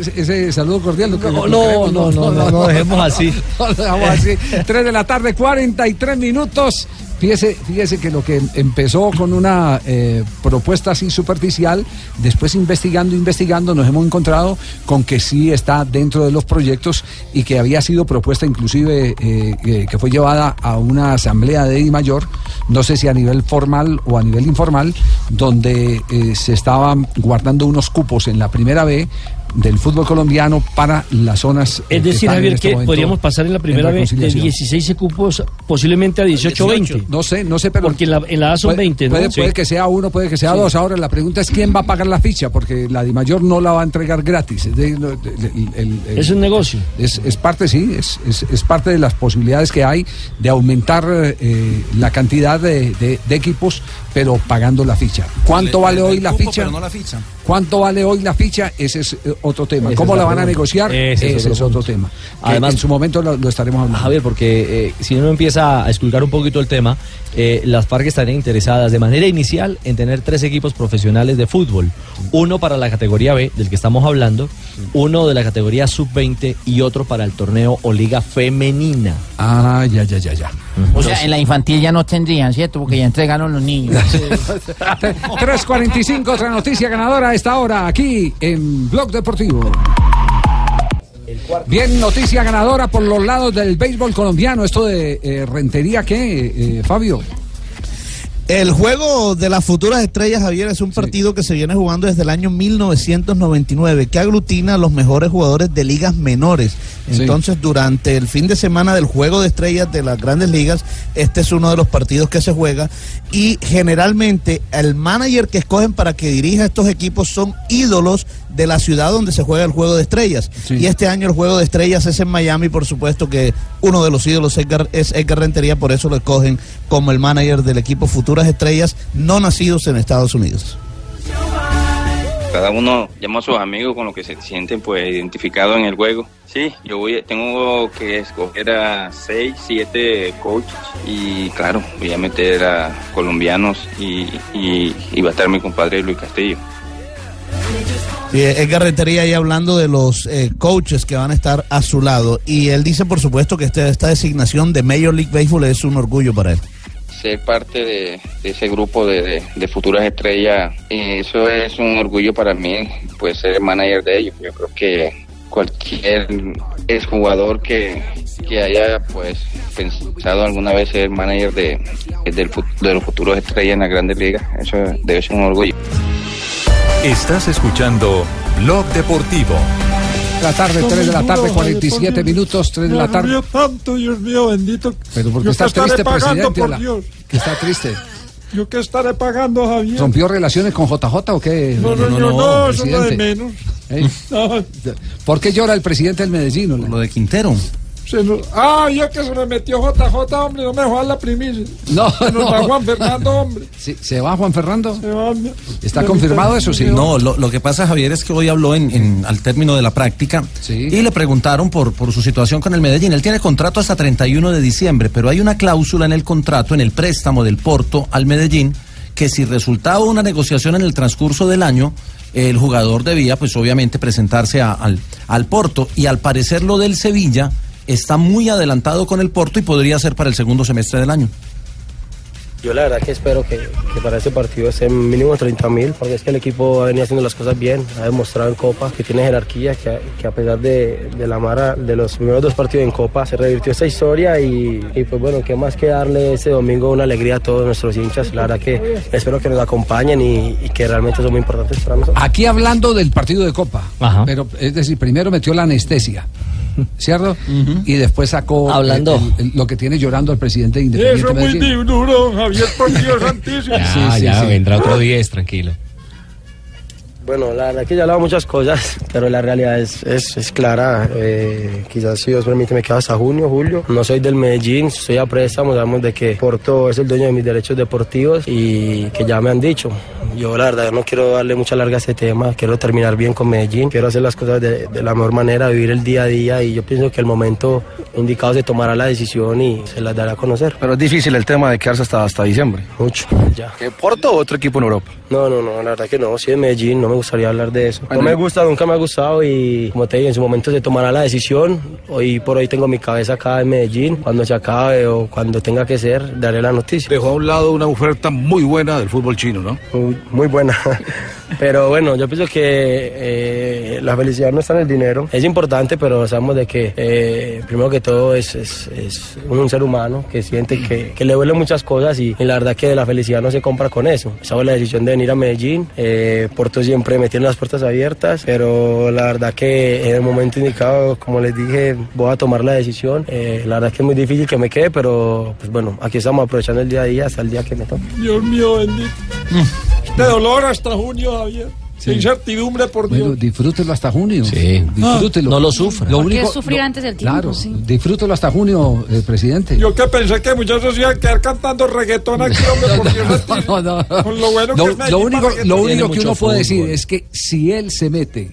ese, ese saludo cordial. No, no, no, no, no, no, dejemos así. No, dejamos así. 3 de la tarde, 43 minutos. Fíjese, fíjese que lo que empezó con una eh, propuesta así superficial, después investigando, investigando, nos hemos encontrado con que sí está dentro de los proyectos y que había sido propuesta inclusive eh, que fue llevada a una asamblea de Di Mayor, no sé si a nivel formal o a nivel informal, donde eh, se estaban guardando unos cupos en la primera B del fútbol colombiano para las zonas. eh, Es que decir, en Javier, este que podríamos pasar en la primera en vez de reconciliación. 16 cupos posiblemente a 18 o 20. No sé, no sé, pero. Porque en la, en la A son puede, 20, ¿no? Puede, Sí. puede que sea uno, puede que sea dos. Ahora la pregunta es quién va a pagar la ficha, porque la Dimayor no la va a entregar gratis. Es, de- no, de- el- el- el- Es un negocio. Es, es parte, sí, es, es, es parte de las posibilidades que hay de aumentar eh, la cantidad de, de- de equipos, pero pagando la ficha. ¿Cuánto Le- vale le- hoy el la cupo, ficha? pero no la ficha. ¿Cuánto vale hoy la ficha? Ese es eh, otro tema. ¿Cómo la van a negociar? Ese Ese, es otro es otro punto. tema. Además- en su momento lo, lo estaremos hablando. Javier, porque eh, si uno empieza a explicar un poquito el tema, eh, las FARC estarían interesadas de manera inicial en tener tres equipos profesionales de fútbol. Uno para la categoría B, del que estamos hablando, uno de la categoría sub-20 y otro para el torneo o liga femenina. Ah, ya, ya, ya, ya. O sea, en la infantil ya no tendrían, ¿cierto? Porque ya entregaron los niños. 3.45, otra noticia ganadora a esta hora aquí en Blog Deportivo. Bien, noticia ganadora por los lados del béisbol colombiano. Esto de eh, Rentería, ¿qué, eh, Fabio? El juego de las futuras estrellas, Javier, es un partido que se viene jugando desde el año 1999, que aglutina a los mejores jugadores de ligas menores. Sí. Entonces, durante el fin de semana del juego de estrellas de las grandes ligas, este es uno de los partidos que se juega. Y generalmente, el manager que escogen para que dirija estos equipos son ídolos de la ciudad donde se juega el juego de estrellas. Y este año el juego de estrellas es en Miami, por supuesto que uno de los ídolos es Edgar, es Edgar Rentería, por eso lo escogen como el manager del equipo Futuras Estrellas, no nacidos en Estados Unidos. Cada uno llama a sus amigos con lo que se sienten pues identificados en el juego. Sí, yo voy, tengo que escoger a seis, siete coaches y claro, voy a meter a colombianos y, y, y va a estar mi compadre Luis Castillo. Sí, Edgar Rentería ahí hablando de los eh, coaches que van a estar a su lado. Y él dice, por supuesto, que este- esta designación de Major League Baseball es un orgullo para él. Ser parte de, ese grupo de, futuras estrellas, eso es un orgullo para mí, pues ser manager de ellos. Yo creo que cualquier exjugador que, que haya pues pensado alguna vez ser manager de, del los futuros estrellas en la grandes ligas, eso debe ser un orgullo. Estás escuchando Blog Deportivo. La tarde, 3 de la tarde, 47 minutos, 3 de la tarde. tanto, Dios mío, bendito. Pero porque está triste, presidente. por la- Dios. que está triste. Yo que estaré pagando, Javier. ¿Rompió relaciones con JJ o qué? No, no, no, no, eso es lo de menos. ¿Eh? No, ¿Por qué llora el presidente del Medellín? Lo de Quintero. Se nos- Ah, ya que se me metió JJ, hombre, no me dejó dar la primicia. No, Se nos no. va Juan Fernando, hombre. Sí, ¿Se va Juan Fernando? Se va, hombre. ¿Está confirmado eso, sí? No, lo, lo que pasa, Javier, es que hoy habló en, en- al término de la práctica y le preguntaron por, por su situación con el Medellín. Él tiene contrato hasta 31 de diciembre, pero hay una cláusula en el contrato, en el préstamo del Porto al Medellín, que si resultaba una negociación en el transcurso del año, el jugador debía, pues obviamente, presentarse a- al, al Porto. Y al parecer lo del Sevilla está muy adelantado con el Porto y podría ser para el segundo semestre del año. Yo la verdad que espero que, que para este partido estén mínimo 30 mil, porque es que el equipo ha venido haciendo las cosas bien, ha demostrado en Copa que tiene jerarquía, que a, que a pesar de, de la mara de los primeros dos partidos en Copa se revirtió esta historia y, y pues bueno, qué más que darle este domingo una alegría a todos nuestros hinchas. La verdad que espero que nos acompañen y, y que realmente son muy importantes para nosotros. Aquí hablando del partido de Copa, pero es decir, primero metió la anestesia. ¿Cierto? Y después sacó Hablando. el- el- lo que tiene llorando el presidente de Independiente Eso es muy duro, Javier, por Dios santísimo. Ya, ya, vendrá otro 10, tranquilo. Bueno, la verdad que ya he hablado muchas cosas, pero la realidad es, es, es clara. Eh, quizás si Dios permite me quedo hasta junio, julio. No soy del Medellín, estoy a préstamo, sabemos de que Porto es el dueño de mis derechos deportivos y que ya me han dicho. Yo la verdad no quiero darle mucha larga a este tema, quiero terminar bien con Medellín, quiero hacer las cosas de, de la mejor manera, vivir el día a día y yo pienso que el momento indicado se tomará la decisión y se las dará a conocer. Pero es difícil el tema de quedarse hasta, hasta diciembre. Mucho, ya. ¿Que Porto o otro equipo en Europa? No, no, no, la verdad que no, soy de Medellín, no me gustaría hablar de eso. No me gusta, nunca me ha gustado y como te digo, en su momento se tomará la decisión. Hoy por hoy tengo mi cabeza acá en Medellín. Cuando se acabe o cuando tenga que ser, daré la noticia. Dejó a un lado una oferta muy buena del fútbol chino, ¿no? Muy, muy buena. Pero bueno, yo pienso que eh, la felicidad no está en el dinero. Es importante, pero sabemos de que eh, primero que todo es, es, es un ser humano que siente que, que le duelen muchas cosas y, y la verdad que la felicidad no se compra con eso. Esa fue la decisión de venir a Medellín. Eh, Porto siempre me tiene las puertas abiertas, pero la verdad que en el momento indicado, como les dije, voy a tomar la decisión. Eh, la verdad que es muy difícil que me quede, pero pues bueno, aquí estamos aprovechando el día a día hasta el día que me toque. Dios mío, bendito. De dolor hasta junio, Javier. De incertidumbre, por Dios. Bueno, disfrútelo hasta junio. Sí. Disfrútelo. No lo sufra. Lo ¿Por qué único, sufrir antes del tiempo? Claro, sí. disfrútelo hasta junio, eh, presidente. Yo que pensé que muchachos iban a quedar cantando reggaetón aquí, hombre. No, no. Con lo bueno Lo, que es Medellín lo único, lo único que uno puede decir es que si él se mete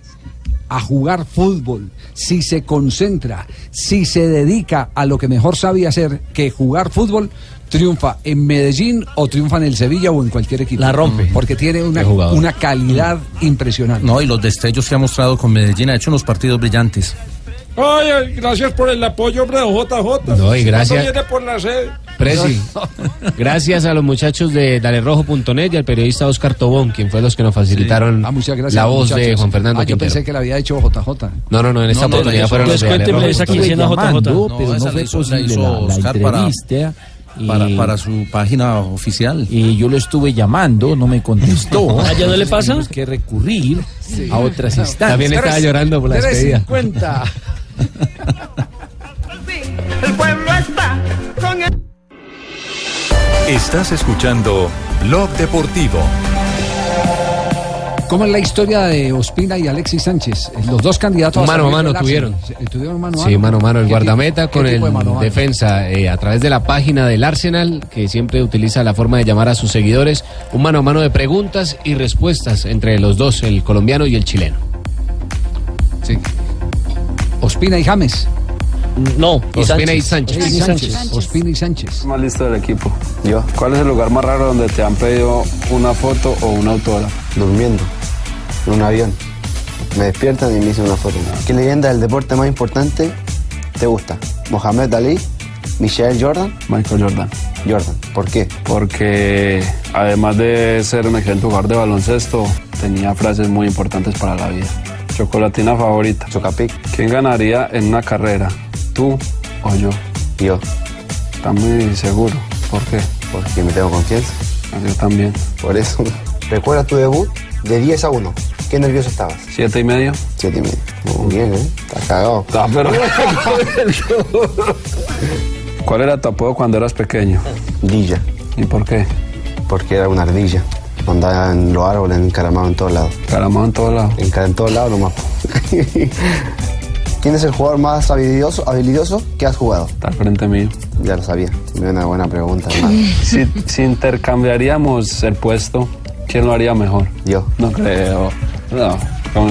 a jugar fútbol, si se concentra, si se dedica a lo que mejor sabe hacer, que jugar fútbol, triunfa en Medellín o triunfa en el Sevilla o en cualquier equipo. La rompe. Porque tiene una, una calidad impresionante. No, y los destellos que ha mostrado con Medellín ha hecho unos partidos brillantes. Ay, gracias por el apoyo, hombre, JJ. No, y gracias- ¿Cuándo viene por la sede? Presi, gracias a los muchachos de dalerrojo.net y al periodista Oscar Tobón, quien fue los que nos facilitaron Ah, muchas gracias, la voz de. Juan Fernando Ah, yo pensé que le había hecho JJ. No, no, no, en esta No, no, oportunidad fueron los de Dalerrojo. JJ. pero no fue la la posible la- la entrevista. Para, y- para su página oficial. Y yo lo estuve llamando, no me contestó. ¿Ah, ya no le pasa? Tuvimos que recurrir a otras instancias. También estaba llorando por la despedida. 350. El pueblo está con el... Estás escuchando Blog Deportivo. ¿Cómo es la historia de Ospina y Alexis Sánchez? Los dos candidatos Mano a mano tuvieron. Tuvieron mano a Sí, mano a mano el ¿Qué guardameta con el de mano mano? defensa eh, a través de la página del Arsenal, que siempre utiliza la forma de llamar a sus seguidores, un mano a mano de preguntas y respuestas entre los dos, el colombiano y el chileno. Sí. Ospina y James. No, Ospina y Sánchez. Ospina y Sánchez. Ospina y Sánchez. Más listo del equipo. Yo. ¿Cuál es el lugar más raro donde te han pedido una foto o un autógrafo? Durmiendo, en un avión. Me despiertan y me dicen una foto. ¿Qué leyenda del deporte más importante te gusta? ¿Mohamed Ali? ¿Michael Jordan? Michael Jordan. Jordan. ¿Por qué? Porque además de ser un excelente jugador de baloncesto, tenía frases muy importantes para la vida. Chocolatina favorita. Chocapic. ¿Quién ganaría en una carrera? ¿Tú o yo? Yo. Está muy seguro. ¿Por qué? Porque me tengo confianza. Yo también. Por eso. ¿Recuerdas tu debut? De 10 a 1. ¿Qué nervioso estabas? ¿Siete y medio? Siete y medio. Muy bien, ¿eh? Estás cagado. Ah, pero- ¿Cuál era tu apodo cuando eras pequeño? Dilla. ¿Y por qué? Porque era una ardilla. Andaba en los árboles, encaramado en todos lados. ¿Encaramado en todos lados? en todos lados nomás. ¿Quién es el jugador más habilidoso, habilidoso que has jugado? Está frente mío. Ya lo sabía. Una buena pregunta, hermano. Si, si intercambiaríamos el puesto, ¿quién lo haría mejor? Yo. No creo. No,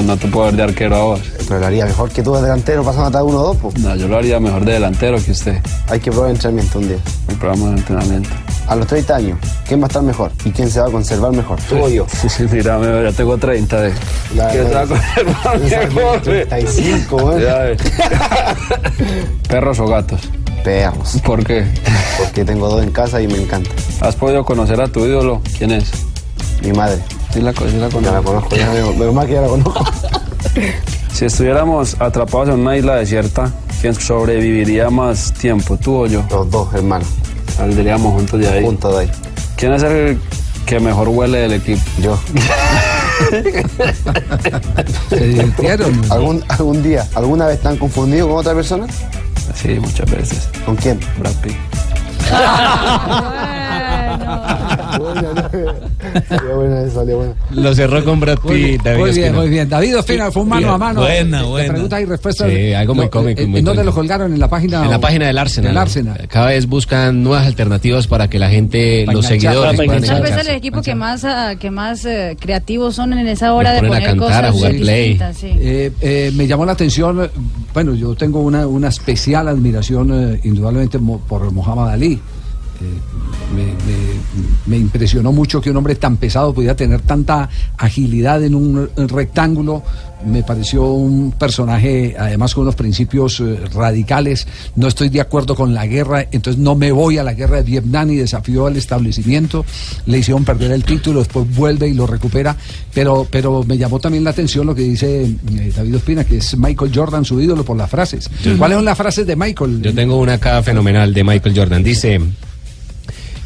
no te puedo ver de arquero a vos. Pero lo haría mejor que tú de delantero pasando a uno o dos, po. No, yo lo haría mejor de delantero que usted. Hay que probar el entrenamiento un día. El programa de entrenamiento. A los 30 años, ¿quién va a estar mejor? ¿Y quién se va a conservar mejor? ¿Tú o yo? Mira, me- ya tengo 30 de. Ya, ¿Quién se va a conservar mejor? 35, ¿eh? Ya ves. Perros o gatos. perros. ¿Por qué? Porque tengo dos en casa y me encanta. ¿Has podido conocer a tu ídolo? ¿Quién es? Mi madre. Sí la, sí la Ya la conozco, ya veo, menos mal que ya la conozco. Si estuviéramos atrapados en una isla desierta, ¿quién sobreviviría más tiempo, tú o yo? Los dos, hermanos. Saldríamos juntos de ahí. Juntos de ahí. ¿Quién es el que mejor huele del equipo? Yo. ¿Se divirtieron? ¿Algún, ¿Algún día, alguna vez están confundidos con otra persona? Sí, muchas veces. ¿Con quién? Brad Pitt. Salió buena buena. Lo cerró con Brad Muy bien, Pitt. David muy bien, muy bien. David Ospina fue un mano Bien. a mano. Buena, buena. preguntas y respuestas. Sí, algo muy cómico y ¿En dónde lo colgaron? ¿En la página? En la página del Arsenal. Del Arsenal. Cada vez buscan nuevas alternativas para que la gente, los seguidores, Tal vez el equipo que más, ah, que más eh, creativos son en esa hora de poner cantar, a cosas jugar play. Eh, eh, me llamó la atención, bueno, yo tengo una, una especial admiración eh, indudablemente mo- por Muhammad Ali. Eh, me, me- me impresionó mucho que un hombre tan pesado pudiera tener tanta agilidad en un rectángulo. Me pareció un personaje, además con unos principios eh, radicales. No estoy de acuerdo con la guerra, entonces no me voy a la guerra de Vietnam y desafío al establecimiento. Le hicieron perder el título, después vuelve y lo recupera. Pero, pero me llamó también la atención lo que dice eh, David Ospina, que es Michael Jordan su ídolo por las frases. ¿Cuáles son las frases de Michael? Yo tengo una acá fenomenal de Michael Jordan. Dice,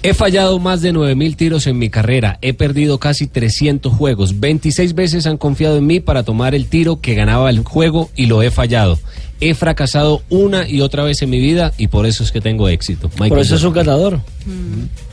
he fallado más de 9.000 tiros en mi carrera, he perdido casi 300 juegos, 26 veces han confiado en mí para tomar el tiro que ganaba el juego y lo he fallado. He fracasado una y otra vez en mi vida y por eso es que tengo éxito. Michael Por eso es un Jordan. ganador.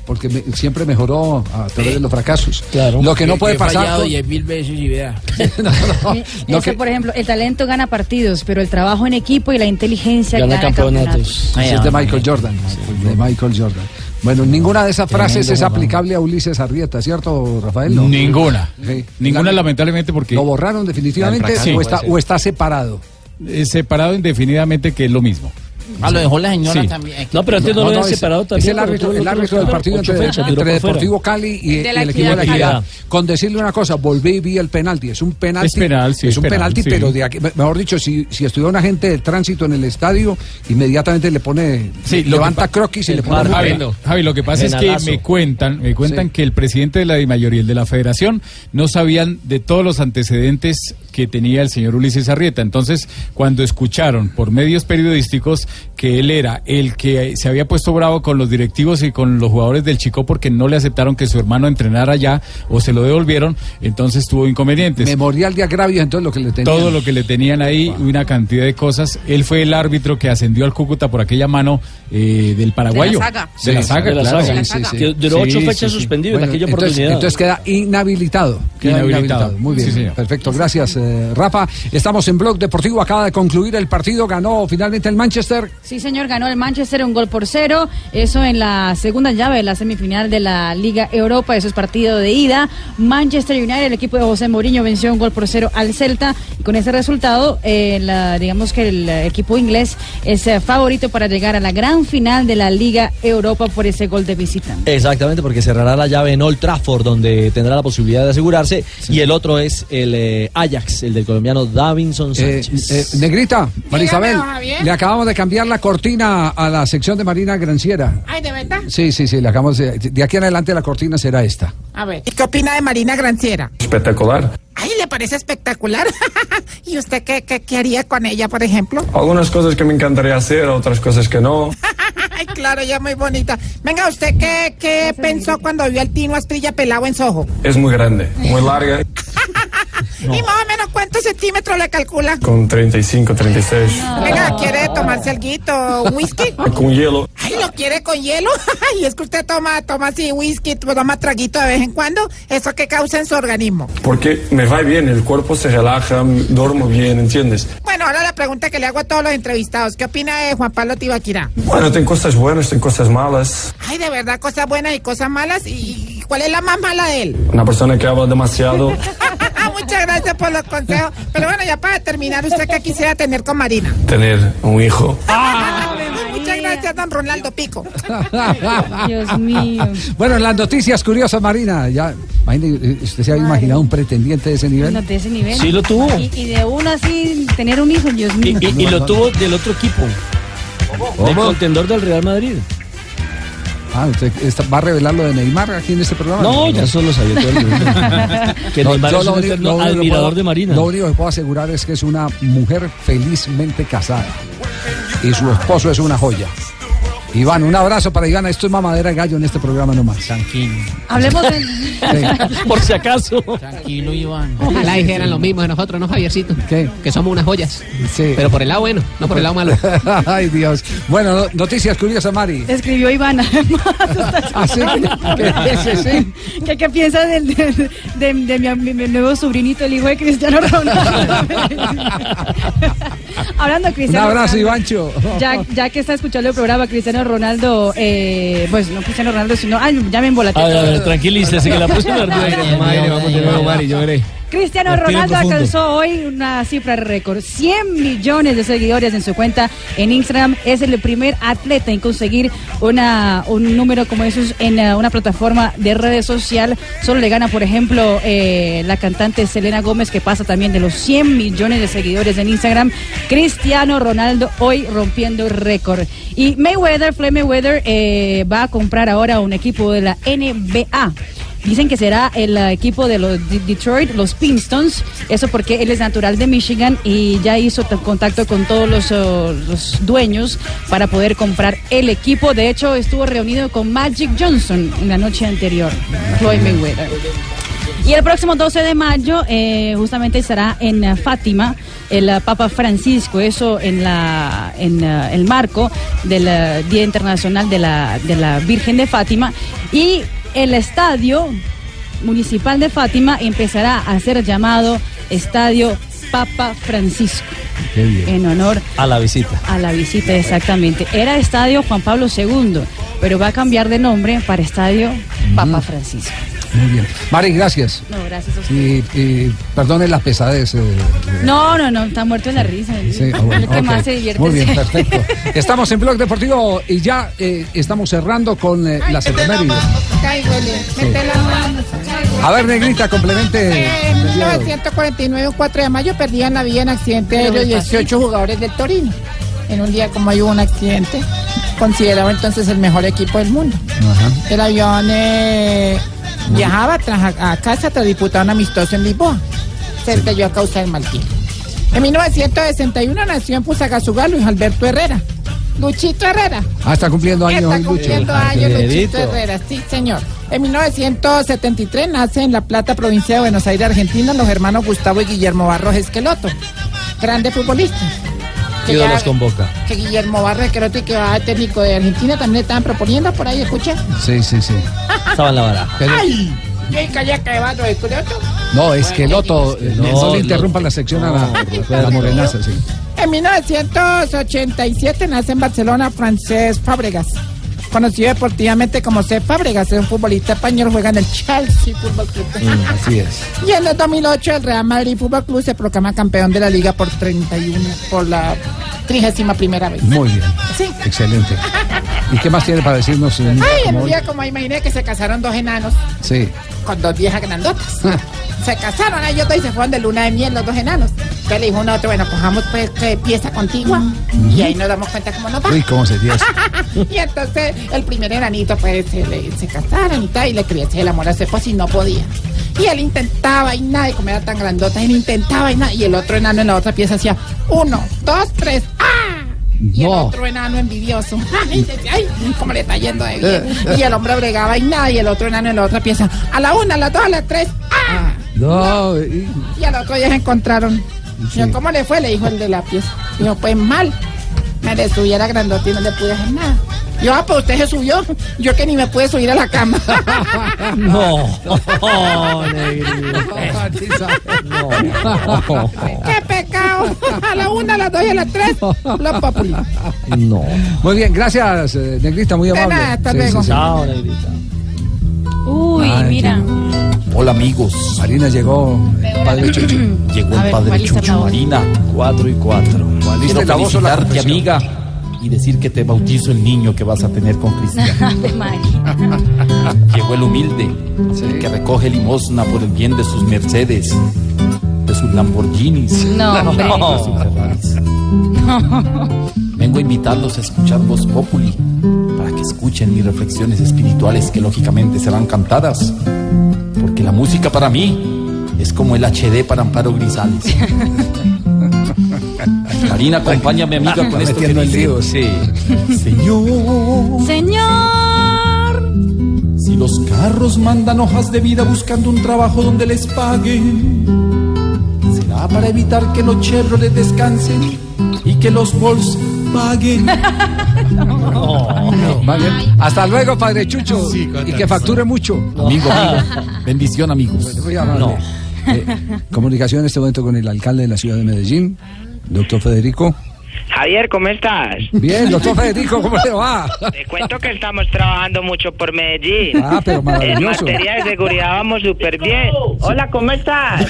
Porque me- siempre mejoró a través de los fracasos. Claro. Lo que no puede he pasar. fallado con- diez mil veces y vea. No, no, Eh, lo eso, que- por ejemplo, el talento gana partidos, pero el trabajo en equipo y la inteligencia Gana gana, campeonatos. es de Michael Jordan. De Michael Jordan. Bueno, ninguna de esas frases Tremendo es aplicable a Ulises Arrieta, ¿cierto, Rafael? No. Ninguna. Sí. Ninguna, lamentablemente, porque. ¿Lo borraron definitivamente o, está, o está separado? eh, separado indefinidamente, que es lo mismo. Ah, lo dejó la señora Sí. también. No, pero antes no, lo habían es- separado Es también. el pero árbitro, el árbitro del partido entre, fechas. Deportivo Cali y, De la y el equipo de la Equidad. Con decirle una cosa, volví y vi el penalti. Es un penalti. Es penal, sí, Es es un penal, penalti, sí. pero de aquí, mejor dicho, si, si estuviera un agente de tránsito en el estadio, inmediatamente le pone, Sí, lo que levanta croquis y el le pone. Javi, Tremendo. Javi, lo que pasa es que me cuentan, me cuentan Sí. que el presidente de la DIMAYOR y el de la Federación no sabían de todos los antecedentes que tenía el señor Ulises Arrieta. Entonces, cuando escucharon por medios periodísticos que él era el que se había puesto bravo con los directivos y con los jugadores del Chico porque no le aceptaron que su hermano entrenara allá o se lo devolvieron, entonces tuvo inconvenientes. Memorial de agravios, entonces lo que le tenían. Todo lo que le tenían ahí, una cantidad de cosas. Él fue el árbitro que ascendió al Cúcuta por aquella mano eh, del paraguayo. saga. De la saga, de la claro. saga. Sí, sí, sí. Que Duró ocho Sí, fechas suspendido Bueno, en aquella entonces, oportunidad. entonces queda inhabilitado. Queda Inhabilitado. Muy bien, Sí, señor. perfecto. Gracias, eh, Rafa. Estamos en Blog Deportivo. Acaba de concluir el partido. Ganó finalmente el Manchester. Sí, señor, ganó el Manchester un gol por cero. Eso en la segunda llave de la semifinal de la Liga Europa. Eso es partido de ida. Manchester United, el equipo de José Mourinho, venció un gol por cero al Celta. Y con ese resultado, eh, la- digamos que el eh, equipo inglés es eh, favorito para llegar a la gran final de la Liga Europa por ese gol de visitante. Exactamente, porque cerrará la llave en Old Trafford, donde tendrá la posibilidad de asegurarse. Y el otro es el eh, El del colombiano Davinson Eh, Sánchez. eh, Negrita, María Isabel, don Javier. le acabamos de cambiar la cortina a la sección de Marina Granciera. Ay, ¿de verdad? Sí, sí, sí, le acabamos de, de aquí en adelante la cortina será esta. A ver. ¿Y qué opina de Marina Granciera? Espectacular. Ay, ¿le parece espectacular? ¿Y usted qué, qué, qué haría con ella, por ejemplo? Algunas cosas que me encantaría hacer, otras cosas que no. Ay, claro, ella es muy bonita. Venga, ¿usted qué, qué pensó cuando vio al Tino Asprilla pelado en Soho? Es muy grande, muy larga, Y más o menos cuántos centímetros le calcula. con 35, 36. Venga, ¿quiere tomarse alguito whisky? Con hielo. Ay, ¿lo quiere con hielo? Ay, es que usted toma, toma así whisky, toma traguito de vez en cuando. ¿Eso qué causa en su organismo? Porque me va bien, el cuerpo se relaja, duermo bien, ¿entiendes? Bueno, ahora la pregunta que le hago a todos los entrevistados. ¿Qué opina de Juan Pablo Tibaquirá? Bueno, tengo cosas buenas, tengo cosas malas. Ay, de verdad, cosas buenas y cosas malas. ¿Y cuál es la más mala de él? Una persona que habla demasiado. Muchas gracias por los consejos. Pero bueno, ya para terminar, ¿usted qué quisiera tener con Marina? Tener un hijo. Muchas gracias, don Ronaldo Pico. Dios mío. Bueno, en las noticias curiosas, Marina, ya, imagine, usted se había imaginado un pretendiente de ese nivel. No, de ese nivel. Sí lo tuvo. Y, y de uno así, tener un hijo, Dios mío. y- y lo tuvo del otro equipo. Del contendor del Real Madrid. Ah, ¿usted está- va a revelar lo de Neymar aquí en este programa? No, ya eso lo sabía todo el mundo. Que No, Neymar es un único- lo admirador puedo- de Marina. Lo único que puedo asegurar es que es una mujer felizmente casada. Y su esposo es una joya. Iván, un abrazo para Iván. Esto es mamadera de gallo en este programa nomás. Tranquilo. Hablemos de... Por si acaso. Tranquilo, Iván. Ojalá dijeran lo mismo de nosotros, ¿no, Javiercito? ¿Qué? Que somos unas joyas. Sí. Pero por el lado bueno, no por el lado malo. Ay, Dios. Bueno, no- noticias curiosas, Mari. Escribió Iván. Así que, sí. ¿Qué, qué piensa del- de, de- de mi, mi nuevo sobrinito, el hijo de Cristiano Ronaldo? Hablando de Un Cristiano abrazo, Ronaldo, Ivancho. Ya, ya que está escuchando el programa, Cristiano Ronaldo, eh, pues no Cristiano Ronaldo, sino. Ay, ya me embolaté. A ver, a ver, tranquilícese, que la próxima Madre, vamos de nuevo, Mari, yo veré. Cristiano Ronaldo alcanzó hoy una cifra récord, 100 millones de seguidores en su cuenta en Instagram. Es el primer atleta en conseguir una, un número como esos en eh, una plataforma de redes social. Solo le gana, por ejemplo, eh, la cantante Selena Gómez, que pasa también de los 100 millones de seguidores en Instagram. Cristiano Ronaldo hoy rompiendo récord. Y Mayweather, Floyd Mayweather, eh, va a comprar ahora un equipo de la NBA. Dicen que será el eh, equipo de los de- Detroit, los Pistons. Eso porque él es natural de Michigan y ya hizo contacto con todos los, oh, los dueños para poder comprar el equipo. De hecho, estuvo reunido con Magic Johnson en la noche anterior, Floyd Mayweather. Y el próximo 12 de mayo eh, justamente estará en eh, Fátima el eh, Papa Francisco, eso en la en eh, el marco del eh, Día Internacional de la, de la Virgen de Fátima y el estadio municipal de Fátima empezará a ser llamado Estadio Papa Francisco Qué bien. en honor A la visita. a la visita exactamente. Era Estadio Juan Pablo II, pero va a cambiar de nombre para Estadio Papa Francisco. Muy bien. Mari, gracias. No, gracias a usted. Y, y perdone las pesadez. eh, No, no, no, está muerto de la risa. Sí, ah, bueno, el que ok. más se divierte. Muy bien, perfecto. Estamos en Blog Deportivo y ya eh, estamos cerrando con eh, las efemérides. Ay, huele. Mete la mano. A ver, Negrita, complemente. En de hoy. 1949, un 4 de mayo, perdían la vida en accidente Pero aéreo muy 18 jugadores del Torino. En un día como hay hubo un accidente, considerado entonces el mejor equipo del mundo. El avión eh, viajaba tras- a, a casa tras disputar un amistoso en Lisboa. Se estrelló a causa del mal tiempo. En 1961 nació en Fusagasugá Luis Alberto Herrera. Luchito Herrera. Ah, está cumpliendo años Está hoy, Lucho. cumpliendo años Luchito. Herrera, sí, señor. En 1973 nace en La Plata, provincia de Buenos Aires, Argentina, los hermanos Gustavo y Guillermo Barros Esqueloto. Grandes futbolistas. Ya- los convoca. que Guillermo y que va técnico de Argentina también estaban proponiendo por ahí, escucha. Sí, sí, sí. Estaba en la baraja. ¡Ay! ¿Qué calla que va Barros Esqueloto? No, es que Loto, no, No, le no. interrumpa la sección a la, la morenaza, sí. En 1987 nace en Barcelona Francés Fábregas, conocido deportivamente como C. Fábregas, es un futbolista español, juega en el Chelsea Fútbol Club. Así es. Y en el 2008 el Real Madrid Fútbol Club se proclama campeón de la liga por 31, por la trigésima primera vez. Muy bien. Sí. Excelente. ¿Y qué más tiene para decirnos? en Ay, hoy? día como imaginé que se casaron dos enanos Sí. con dos viejas grandotas. se casaron ellos dos y se fueron de luna de miel los dos enanos. Entonces le dijo uno a otro, bueno, cojamos pues que pieza contigua y ahí nos damos cuenta cómo nos va. Uy, ¿cómo sería eso? y entonces el primer enanito pues se, le- se casaron y tal y le crece el amor a su esposa y no podía. Y él intentaba y nada, y como era tan grandota, él intentaba y nada. Y el otro enano en la otra pieza hacía uno, dos, tres, ¡ah! Y el No. otro enano envidioso, ¡ay! decía, ¡ay! ¿Cómo le está yendo de bien? Y el hombre bregaba y nada, y el otro enano en la otra pieza, a la una, a las dos, a las tres, ¡ah! No, y- Y al otro día se encontraron. Dijo, ¿cómo le fue? Le dijo el de la pieza. Dijo, pues mal. Me le subí a la grandota y no le pude hacer nada. Yo, ah, pues usted se subió. Yo que ni me pude subir a la cama. No. ¡Qué pecado! A la una, a las dos y a las tres. Los populi. No. Muy bien, gracias, eh, Negrita, muy De amable. nada, hasta luego. Chao, Negrita. Uy, Ay, mira. Hola amigos. Marina llegó, padre Chucho. Llegó el ver, padre ¿cuál es la Chucho? Marina, 4 y 4. Quiero felicitarte, amiga, y decir que te bautizo el niño que vas a tener con Cristian. Llegó el humilde, el que recoge limosna por el bien de sus Mercedes, de sus Lamborghinis, No, hombre. de sus Ferraris. No. Vengo a invitarlos a escuchar Voz Populi para que escuchen mis reflexiones espirituales que lógicamente serán cantadas. Porque la música para mí es como el HD para Amparo Grisales. Karina, acompaña a mi amiga con esto que dice. lío, sí. Señor, Señor. si los carros mandan hojas de vida buscando un trabajo donde les paguen, será para evitar que los Chevrolet descansen y que los Vols paguen. Vale. Hasta luego, padre Chucho. y que facture mucho. Amigo, amigo. Bendición, amigos. Amable. Eh, comunicación en este momento con el alcalde de la ciudad de Medellín, doctor Federico. Javier, ¿cómo estás? Bien, doctor Federico, ¿cómo le va? Te cuento que estamos trabajando mucho por Medellín. Ah, pero En maravilloso. materia de seguridad vamos súper bien. Hola, ¿cómo estás?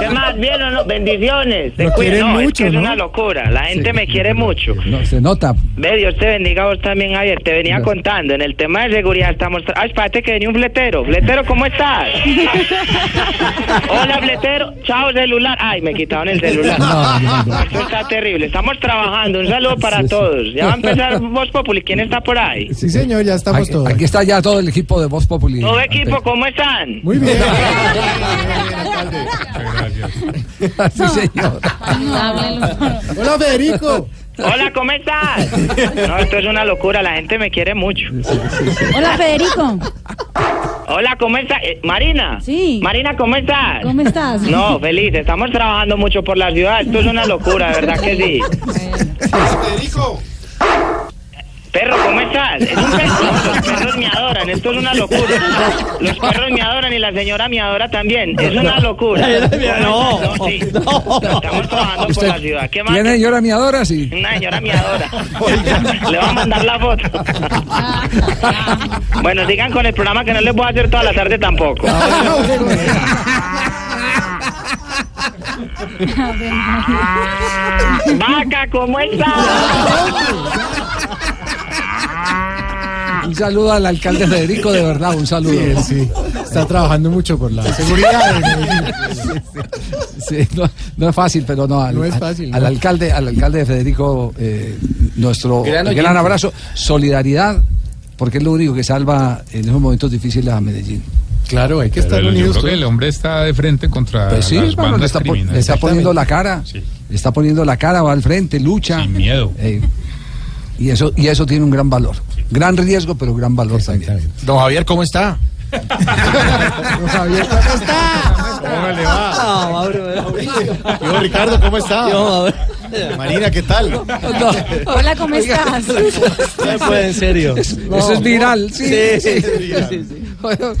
¿Qué más? ¿Bien o no? Bendiciones. Te cuido. quieren No, es mucho, que es ¿no? una locura. La gente Sí. me quiere mucho. No, se nota. Ve, Dios te bendiga a vos también, Javier. Te venía Gracias. contando. En el tema de seguridad estamos... Ah, espérate que venía un fletero. Fletero, ¿cómo estás? Hola, fletero. Chao, celular. Ay, me quitaron el celular. Esto está terrible. Estamos trabajando. Un saludo para todos. Ya va a empezar Voz Populi. ¿Quién está por ahí? Sí, señor, ya estamos todos. Aquí está ya todo el equipo de Voz Populi. Todo equipo, ¿cómo están? Muy bien. sí, señor. Hola, Federico. Hola, ¿cómo estás? No, esto es una locura. La gente me quiere mucho. Hola, Federico. Hola, ¿cómo estás? Eh, Marina. Sí. Marina, ¿cómo estás? ¿Cómo estás? No, feliz. Estamos trabajando mucho por la ciudad. Esto es una locura, de verdad que sí. Federico. Perro, ¿cómo estás? Es un perro. Los perros me adoran. Esto es una locura. Los perros me adoran y la señora me adora también. Es una locura. No, no, sí. Estamos trabajando por la ciudad. ¿Qué más? ¿Tiene señora mi adora? Sí. Una señora me adora. Le voy a mandar la foto. bueno, sigan con el programa que no les voy a hacer toda la tarde tampoco. Vaca, ¿cómo estás? Un saludo al alcalde Federico, de verdad, un saludo. Está trabajando mucho por la seguridad. Sí, no, no es fácil, pero no. Al, No es fácil, Al, no. alcalde, al alcalde de Federico, eh, nuestro Gran abrazo, solidaridad, porque es lo único que salva en esos momentos difíciles a Medellín. Claro, hay que Pero estar yo unidos. creo que todos. el hombre está de frente contra Pues sí, las hermano, le bandas está, le poniendo la cara, le está poniendo la cara, va al frente, lucha. Sin miedo. Y eso, y eso tiene un gran valor. Gran riesgo, pero gran valor también. Don Javier, ¿cómo está? Don Javier, ¿cómo está? ¿Cómo le va? Yo, Ricardo, ¿cómo está? Marina, ¿qué tal? Hola, ¿cómo estás? Eso es viral, sí. Sí, sí. sí, sí. Bueno,